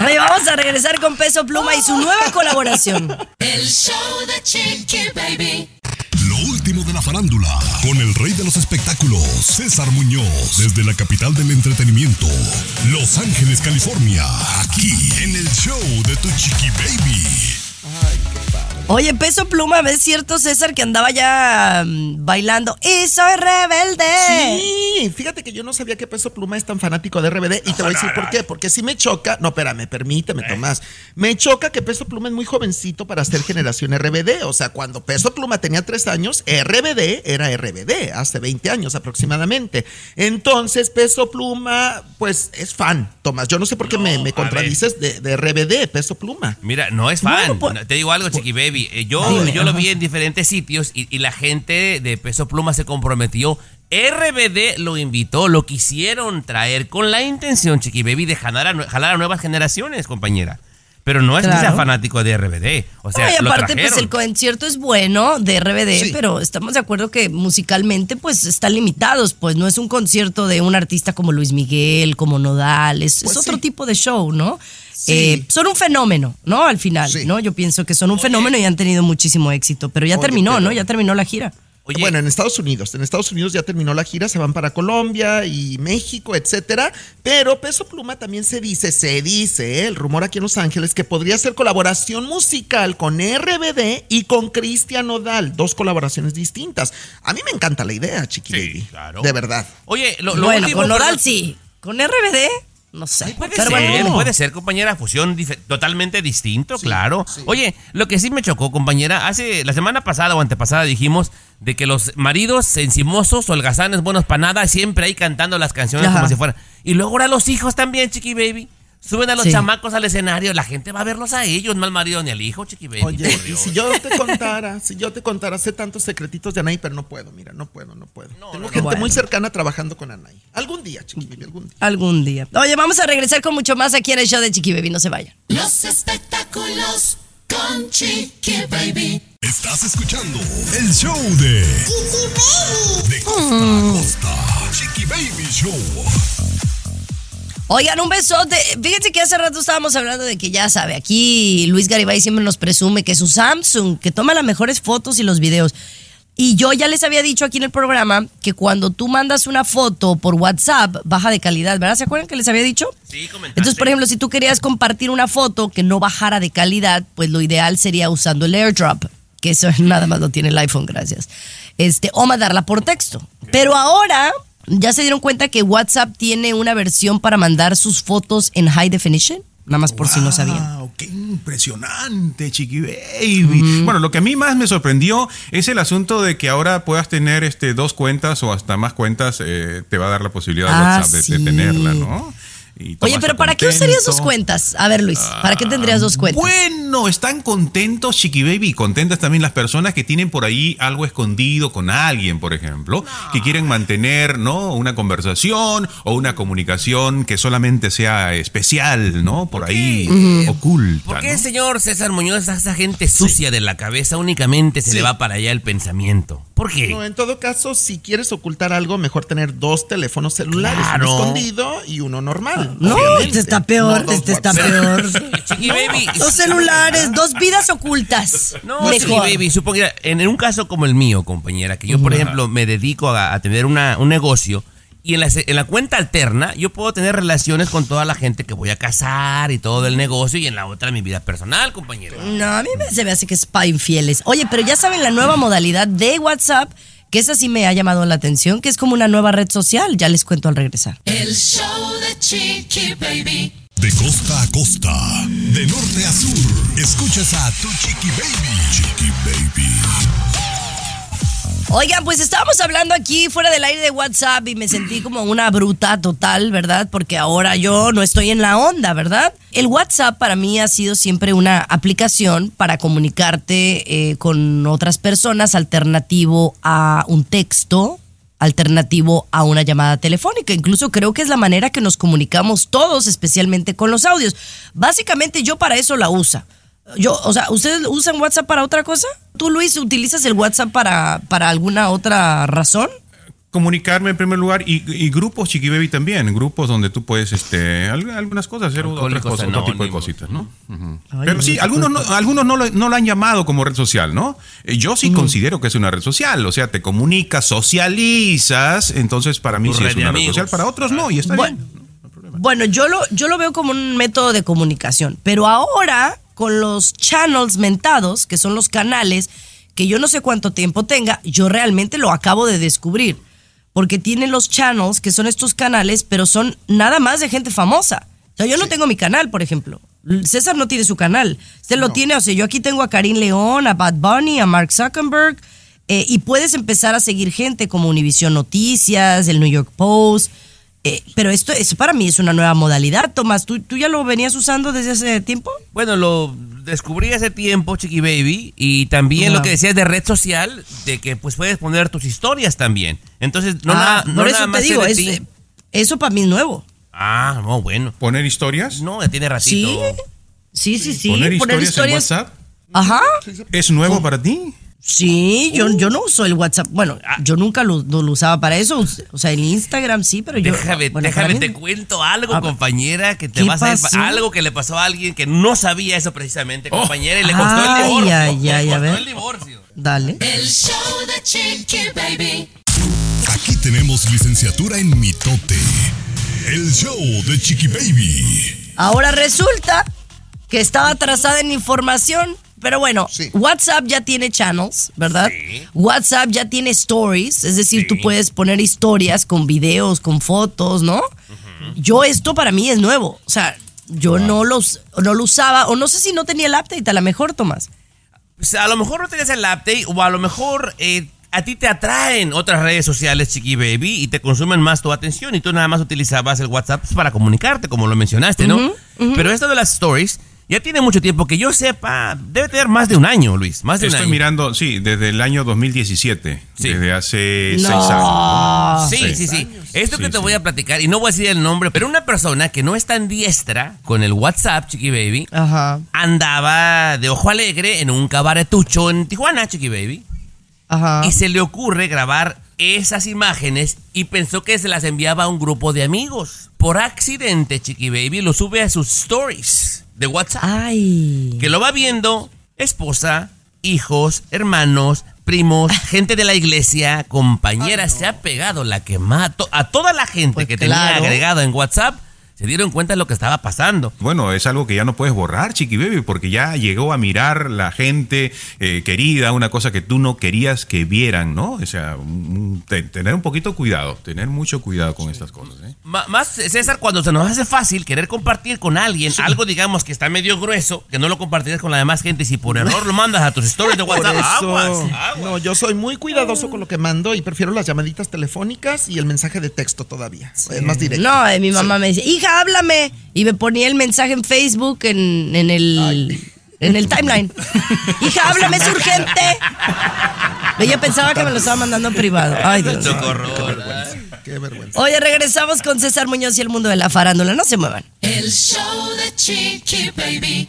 Oye, vamos a regresar con Peso Pluma y su nueva colaboración. El show de Chiqui Baby. Lo último de la farándula, con el rey de los espectáculos, César Muñoz, desde la capital del entretenimiento, Los Ángeles, California, aquí en el show de Tu Chiqui Baby. Oye, Peso Pluma, ¿ves cierto, César, que andaba ya mm, bailando? ¡Y soy rebelde! Sí, fíjate que yo no sabía que Peso Pluma es tan fanático de RBD y te voy a decir por qué. Porque si me choca, no, espérame, permíteme, Tomás. Me choca que Peso Pluma es muy jovencito para ser generación RBD. O sea, cuando Peso Pluma tenía tres años, RBD era RBD, hace 20 años aproximadamente. Entonces, Peso Pluma, pues es fan, Tomás. Yo no sé por qué me, me contradices de, de RBD, Peso Pluma. Mira, no es fan. Pues- te digo algo, Chiqui Baby. Eh, yo Dime, yo lo vi en diferentes sitios y, y la gente de Peso Pluma se comprometió. RBD lo invitó, lo quisieron traer con la intención, Chiqui Baby, de jalar a, nue- jalar a nuevas generaciones, compañera. Pero no es que sea Claro. fanático de RBD. O sea, No, y lo aparte, pues trajeron. el concierto es bueno de RBD, Sí. pero estamos de acuerdo que musicalmente, pues están limitados. Pues no es un concierto de un artista como Luis Miguel, como Nodal, es, es Pues otro sí. tipo de show, ¿no? Sí. Eh, son un fenómeno, ¿no? Al final, Sí. ¿no? Yo pienso que son un fenómeno y han tenido muchísimo éxito, pero ya Oye, terminó, pero- ¿no? Ya terminó la gira. Oye, Bueno, en Estados Unidos. En Estados Unidos ya terminó la gira, se van para Colombia y México, etcétera. Pero Peso Pluma también se dice, se dice, ¿eh? el rumor aquí en Los Ángeles, que podría ser colaboración musical con RBD y con Cristian Nodal. Dos colaboraciones distintas. A mí me encanta la idea, Chiqui Sí, claro. De verdad. Oye, lo, lo bueno, último, con Nodal perdón. sí, con RBD, no sé. Puede Pero ser, bueno, puede ser, compañera, fusión totalmente distinto, claro. Oye, lo que sí me chocó, compañera, hace la semana pasada o antepasada dijimos de que los maridos encimosos, holgazanes, buenos para nada, siempre ahí cantando las canciones Ajá. como si fueran. Y luego ahora los hijos también, Chiqui Baby. Suben a los Sí. chamacos al escenario, la gente va a verlos a ellos, no al marido ni al hijo, Chiqui Baby. Oye, y si yo (laughs) te contara, si yo te contara, sé tantos secretitos de Anaí, pero no puedo, mira, no puedo, no puedo. Tengo gente Bueno. muy cercana trabajando con Anaí. Algún día, Chiqui Baby, algún día. algún día. Oye, vamos a regresar con mucho más aquí en el show de Chiqui Baby, no se vayan. Los espectáculos con Chiqui Baby. Estás escuchando el show de De costa a costa, Chiqui Baby Show. Oigan, un besote. Fíjense que hace rato estábamos hablando de que ya sabe, aquí Luis Garibay siempre nos presume que su Samsung, que toma las mejores fotos y los videos. Y yo ya les había dicho aquí en el programa que cuando tú mandas una foto por WhatsApp, baja de calidad, ¿verdad? ¿Se acuerdan que les había dicho? Sí, comentaste. Entonces, por ejemplo, si tú querías compartir una foto que no bajara de calidad, pues lo ideal sería usando el airdrop, que eso (laughs) nada más lo tiene el iPhone, gracias. Este, o mandarla por texto. Pero ahora ya se dieron cuenta que WhatsApp tiene una versión para mandar sus fotos en high definition, nada más por si no sabían. Wow, qué impresionante, Chiqui Baby. Bueno, lo que a mí más me sorprendió es el asunto de que ahora puedas tener este, dos cuentas o hasta más cuentas, eh, te va a dar la posibilidad de Ah, de, tenerla, ¿no? Y Oye, pero ¿para qué usarías dos cuentas? A ver, Luis, ¿para qué tendrías dos cuentas? Bueno, están contentos, Chiqui Baby, y contentas también las personas que tienen por ahí algo escondido con alguien, por ejemplo, que quieren mantener, ¿no? Una conversación o una comunicación que solamente sea especial, ¿no? Por ahí oculta. ¿Por qué, ¿no? señor César Muñoz, a esa gente sucia de la cabeza únicamente se Sí. le va para allá el pensamiento? ¿Por qué? No, en todo caso, si quieres ocultar algo, mejor tener dos teléfonos celulares, Claro. uno escondido y uno normal. No, obviamente. este está peor, No este está peor. Chiqui Baby. Dos celulares, dos vidas ocultas. No, Chiqui Baby, supongo en, en un caso como el mío, compañera, que yo, por ejemplo, me dedico a, a tener una- un negocio y en la, en la cuenta alterna yo puedo tener relaciones con toda la gente que voy a casar y todo el negocio y en la otra mi vida personal, compañera. No, a mí me, se me hace que es para infieles. Oye, pero ya saben la nueva modalidad de WhatsApp, que esa sí me ha llamado la atención, que es como una nueva red social. Ya les cuento al regresar. El show de Chiqui Baby. De costa a costa, de norte a sur, escuchas a tu chiqui baby. Chiqui baby. Oigan, pues estábamos hablando aquí fuera del aire de WhatsApp y me sentí como una bruta total, ¿verdad? Porque ahora yo no estoy en la onda, ¿verdad? El WhatsApp para mí ha sido siempre una aplicación para comunicarte eh, con otras personas alternativo a un texto, alternativo a una llamada telefónica. Incluso creo que es la manera que nos comunicamos todos, especialmente con los audios. Básicamente yo para eso la uso. Yo, o sea, ¿ustedes usan WhatsApp para otra cosa? ¿Tú, Luis, utilizas el WhatsApp para, para alguna otra razón? Comunicarme en primer lugar y, y grupos Chiqui Baby también, grupos donde tú puedes este, al- algunas cosas, hacer otras cosas, otro tipo de cositas, ¿no? Ay, Pero sí, no, algunos, no, algunos no, lo, no lo han llamado como red social, ¿no? Eh, Yo sí considero que es una red social, o sea, te comunicas, socializas, entonces para mí Tu sí red es una red social, para otros no, y está Bueno, bien. Bueno, yo lo, yo lo veo como un método de comunicación, pero ahora con los channels mentados, que son los canales, que yo no sé cuánto tiempo tenga, yo realmente lo acabo de descubrir, porque tienen los channels, que son estos canales, pero son nada más de gente famosa. O sea, yo no tengo mi canal, por ejemplo. César no tiene su canal. Usted lo tiene, o sea, yo aquí tengo a Karim León, a Bad Bunny, a Mark Zuckerberg, eh, y puedes empezar a seguir gente como Univision Noticias, el New York Post. Eh, pero esto, eso para mí es una nueva modalidad, Tomás. ¿Tú, ¿Tú ya lo venías usando desde hace tiempo? Bueno, lo descubrí hace tiempo, Chiqui Baby, y también lo que decías de red social, de que pues puedes poner tus historias también. Entonces, no, Ah, nada, no por eso nada te más digo, es- ti. eh, eso para mí es nuevo. Ah, no, bueno. ¿Poner historias? No, ya tiene ratito. Sí, sí, sí. ¿Poner, historias, en WhatsApp? Ajá. ¿Es nuevo para ti? Sí, yo, yo no uso el WhatsApp. Bueno, yo nunca lo, no lo usaba para eso. O sea, el Instagram sí, pero yo. Déjame, bueno, déjame te cuento algo, Ah, compañera, que te ¿qué vas a pasó? algo que le pasó a alguien que no sabía eso precisamente, compañera, y le costó Ay, el divorcio. ay, le ay, a costó el divorcio. Dale. El show de Chiqui Baby. Aquí tenemos licenciatura en mitote. El show de Chiqui Baby. Ahora resulta que estaba atrasada en información. Pero bueno, WhatsApp ya tiene channels, ¿verdad? WhatsApp ya tiene stories, es decir, tú puedes poner historias con videos, con fotos, ¿no? Yo esto para mí es nuevo, o sea, yo no, los, no lo usaba, o no sé si no tenía el update, a lo mejor, Tomás. O sea, a lo mejor no tenías el update o a lo mejor eh, a ti te atraen otras redes sociales, Chiqui Baby, y te consumen más tu atención y tú nada más utilizabas el WhatsApp pues, para comunicarte, como lo mencionaste, ¿no? Pero esto de las stories ya tiene mucho tiempo que yo sepa, debe tener más de un año, Luis, más de un Estoy año. mirando, sí, desde el año 2017, desde hace No. seis años. Sí, sí, sí. Esto que te voy a platicar, y no voy a decir el nombre, pero una persona que no es tan diestra con el WhatsApp, Chiqui Baby, andaba de ojo alegre en un cabaretucho en Tijuana, Chiqui Baby. Y se le ocurre grabar esas imágenes y pensó que se las enviaba a un grupo de amigos. Por accidente, Chiqui Baby lo sube a sus stories de WhatsApp. Que lo va viendo esposa, hijos, hermanos, primos, (laughs) gente de la iglesia, compañeras. Se ha pegado la que a toda la gente que tenía agregado en WhatsApp. Se dieron cuenta de lo que estaba pasando. Bueno, es algo que ya no puedes borrar, Chiqui Baby, porque ya llegó a mirar la gente eh, querida, una cosa que tú no querías que vieran, ¿no? O sea, un- te- tener un poquito cuidado, tener mucho cuidado con estas cosas, ¿eh? Más, César, cuando se nos hace fácil querer compartir con alguien algo, digamos, que está medio grueso, que no lo compartirías con la demás gente, y si por error lo mandas a tus stories de (laughs) WhatsApp, eso, aguas, no, yo soy muy cuidadoso con lo que mando y prefiero las llamaditas telefónicas y el mensaje de texto todavía. Es más directo. No, eh, mi mamá me dice, hija, háblame. Y me ponía el mensaje en Facebook, en, en el, en el timeline. (laughs) hija, háblame, es urgente. Ella pensaba que me lo estaba mandando en privado. Ay, Dios. Qué vergüenza. Oye, regresamos con César Muñoz y el mundo de la farándula. No se muevan. El show de Chiqui Baby.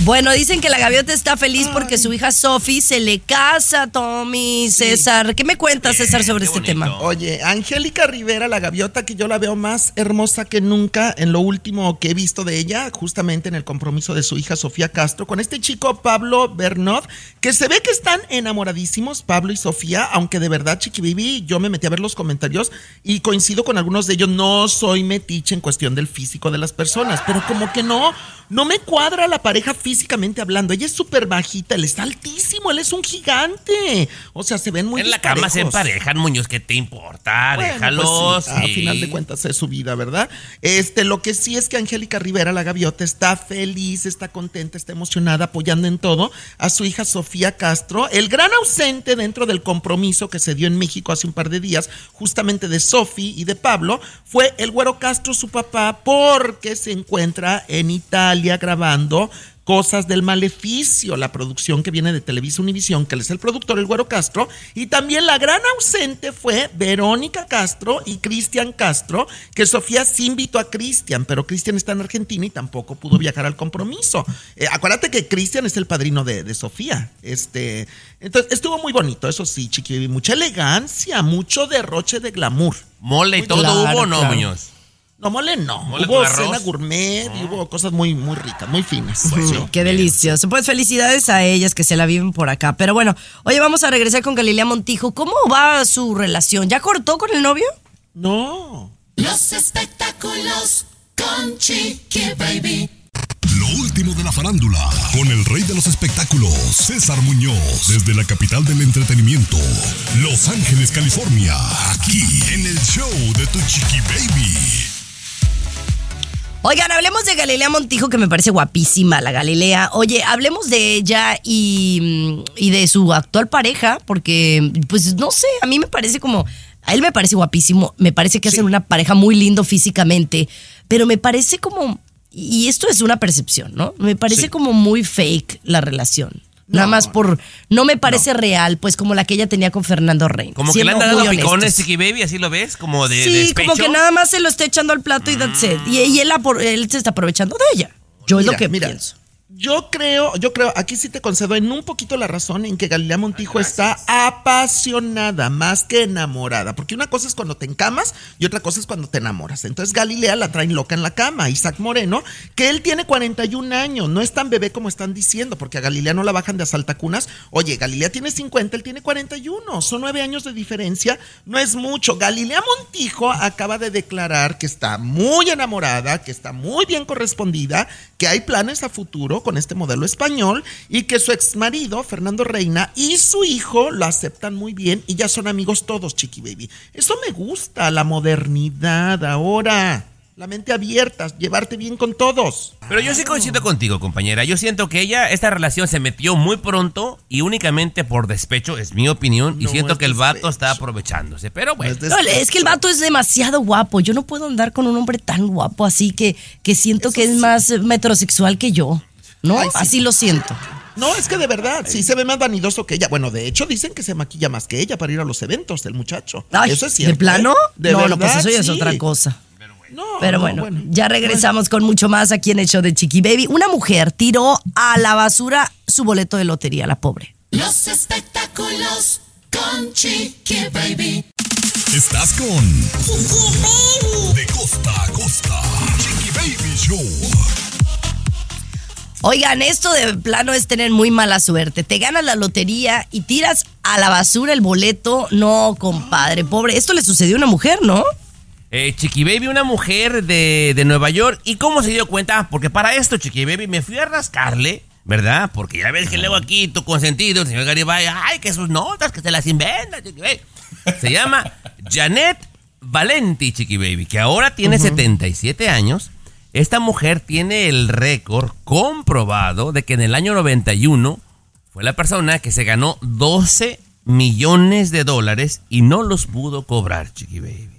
Bueno, dicen que la gaviota está feliz porque su hija Sophie se le casa, Tommy, César. ¿Qué me cuentas, César, sobre este tema? Oye, Angélica Rivera, la gaviota, que yo la veo más hermosa que nunca en lo último que he visto de ella, justamente en el compromiso de su hija Sofía Castro, con este chico Pablo Bernot, que se ve que están enamoradísimos, Pablo y Sofía, aunque de verdad, Chiqui Baby, yo me metí a ver los comentarios y coincido con algunos de ellos, no soy metiche en cuestión del físico de las personas, pero como que no, no me cuadra la pareja físicamente hablando. Ella es súper bajita, él está altísimo, él es un gigante. O sea, se ven muy En la cama se emparejan, Muñoz, ¿qué te importa? Bueno, Déjalos. pues sí, A final de cuentas es su vida, ¿verdad? Este, lo que sí es que Angélica Rivera, la gaviota, está feliz, está contenta, está emocionada, apoyando en todo a su hija Sofía Castro. El gran ausente dentro del compromiso que se dio en México hace un par de días, justamente de Sofi y de Pablo, fue el güero Castro, su papá, porque se encuentra en Italia grabando Cosas del Maleficio, la producción que viene de Televisa Univisión, que él es el productor, el Güero Castro, y también la gran ausente fue Verónica Castro y Cristian Castro, que Sofía sí invitó a Cristian, pero Cristian está en Argentina y tampoco pudo viajar al compromiso. Eh, acuérdate que Cristian es el padrino de, de Sofía. Este, entonces, estuvo muy bonito, eso sí, chiqui, mucha elegancia, mucho derroche de glamour. Mole y Muy todo claro, hubo, ¿o ¿no, claro. Muñoz? No, mole no. ¿Mole hubo cena gourmet y hubo cosas muy, muy ricas, muy finas. Sí. Qué delicioso. Pues felicidades a ellas que se la viven por acá. Pero bueno, oye, vamos a regresar con Galilea Montijo. ¿Cómo va su relación? ¿Ya cortó con el novio? No. Los espectáculos con Chiqui Baby. Lo último de la farándula, con el rey de los espectáculos, César Muñoz, desde la capital del entretenimiento, Los Ángeles, California, aquí en el show de Tu Chiqui Baby. Oigan, hablemos de Galilea Montijo, que me parece guapísima la Galilea. Oye, hablemos de ella y, mm, y de su actual pareja, porque, pues no sé, a mí me parece como. A él me parece guapísimo, me parece que hacen una pareja muy lindo físicamente, pero me parece como. Y esto es una percepción, ¿no? Me parece Sí. como muy fake la relación. Nada No, más por. No me parece real, pues como la que ella tenía con Fernando Reina. Como que le han dado picones. Chiqui Baby, así lo ves, como de, Sí, despecho. como que nada más se lo está echando al plato y that's it. Y, y él, él se está aprovechando de ella. Yo es lo que mira, pienso. Yo creo, yo creo, aquí sí te concedo en un poquito la razón en que Galilea Montijo está apasionada más que enamorada. Porque una cosa es cuando te encamas y otra cosa es cuando te enamoras. Entonces Galilea la traen loca en la cama. Isaac Moreno, que él tiene 41 años, no es tan bebé como están diciendo, porque a Galilea no la bajan de asaltacunas. Oye, Galilea tiene 50, él tiene 41. Son nueve años de diferencia, no es mucho. Galilea Montijo acaba de declarar que está muy enamorada, que está muy bien correspondida, que hay planes a futuro con este modelo español y que su ex marido, Fernando Reina, y su hijo lo aceptan muy bien y ya son amigos todos, Chiqui Baby. Eso me gusta, la modernidad ahora. La mente abierta, llevarte bien con todos. Pero yo sí coincido contigo, compañera. Yo siento que ella, esta relación se metió muy pronto y únicamente por despecho, es mi opinión, y No, siento es que el vato despecho. está aprovechándose. Pero bueno. No, es que el vato es demasiado guapo. Yo no puedo andar con un hombre tan guapo así que, que siento que es más metrosexual que yo. ¿No? Ay, sí. Así lo siento. No, es que de verdad, sí se ve más vanidoso que ella. Bueno, de hecho dicen que se maquilla más que ella para ir a los eventos del muchacho. Ay, eso es cierto. ¿De plano? ¿eh? De no, no, verdad, pues eso ya es sí. otra cosa. No, Pero no, bueno, ya regresamos con mucho más aquí en el show de Chiqui Baby. Una mujer tiró a la basura su boleto de lotería, la pobre. Los espectáculos con Chiqui Baby. Estás con De costa a costa, Chiqui Baby Show. Oigan, esto de plano es tener muy mala suerte. Te ganas la lotería y tiras a la basura el boleto. No, compadre, pobre. Esto le sucedió a una mujer, ¿no? Eh, Chiqui Baby, una mujer de, de Nueva York. ¿Y cómo se dio cuenta? Porque para esto, Chiqui Baby, me fui a rascarle, ¿verdad? Porque ya ves que luego aquí tu consentido, el señor Garibay, ay, que sus notas, que se las inventa, Chiqui Baby. Se llama Janet Valenti, Chiqui Baby, que ahora tiene 77 años. Esta mujer tiene el récord comprobado de que en el año 91 fue la persona que se ganó 12 millones de dólares y no los pudo cobrar, Chiqui Baby.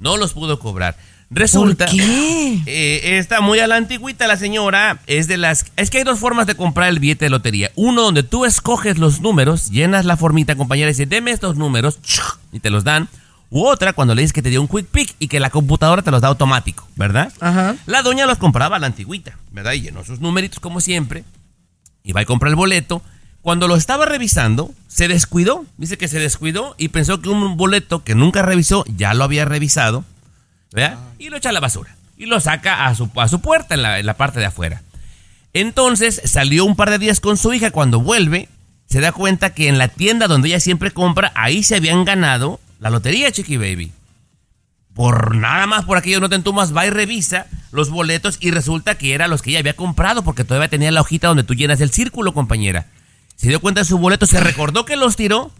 No los pudo cobrar. Resulta. qué? eh, está muy a la antigüita la señora. Es de las. Es que hay dos formas de comprar el billete de lotería. Uno donde tú escoges los números, llenas la formita, compañera, y dices, deme estos números, y te los dan. U otra cuando le dices que te dio un quick pick y que la computadora te los da automático, ¿verdad? Ajá. La doña los compraba a la antigüita, ¿verdad? Y llenó sus numeritos como siempre. Y va y compra el boleto. Cuando lo estaba revisando, se descuidó. Dice que se descuidó y pensó que un boleto que nunca revisó ya lo había revisado. ¿verdad? Y lo echa a la basura. Y lo saca a su, a su puerta en la, en la parte de afuera. Entonces salió un par de días con su hija. Cuando vuelve, se da cuenta que en la tienda donde ella siempre compra, ahí se habían ganado la lotería, Chiqui Baby. Por nada más por aquello no te entumas, va y revisa los boletos y resulta que eran los que ella había comprado porque todavía tenía la hojita donde tú llenas el círculo, compañera. Se dio cuenta de su boleto, se recordó que los tiró,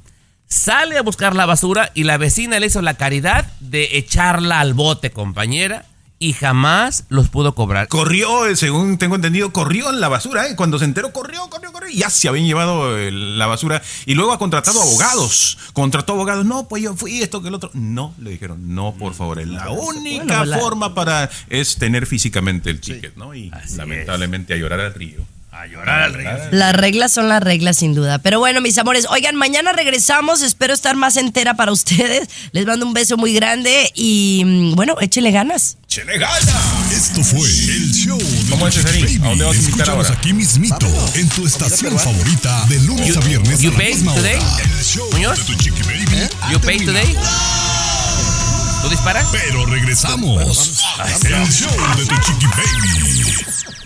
sale a buscar la basura y la vecina le hizo la caridad de echarla al bote, compañera, y jamás los pudo cobrar. Corrió, eh, según tengo entendido, corrió en la basura, ¿eh? Cuando se enteró, corrió, corrió, corrió. y Ya se habían llevado eh, la basura. Y luego ha contratado abogados. Contrató abogados. No, pues yo fui esto que el otro. No, le dijeron, no, por favor. La única Bueno, la- forma para es tener físicamente el ticket, ¿no? Y lamentablemente a llorar al río. A llorar al río. Las reglas son las reglas, sin duda. Pero bueno, mis amores, oigan, mañana regresamos. Espero estar más entera para ustedes. Les mando un beso muy grande y mm, bueno, échenle ganas. ¡Chele gana! Esto fue el show de ¿Cómo es, ¿A dónde vas a invitar ahora? aquí mismito, en tu estación favorita, de lunes a viernes You a la paid misma today? hora. El show Muñoz? de tu Baby You terminado. today? ¿Tú disparas? Pero regresamos. El show de tu Chiqui Baby.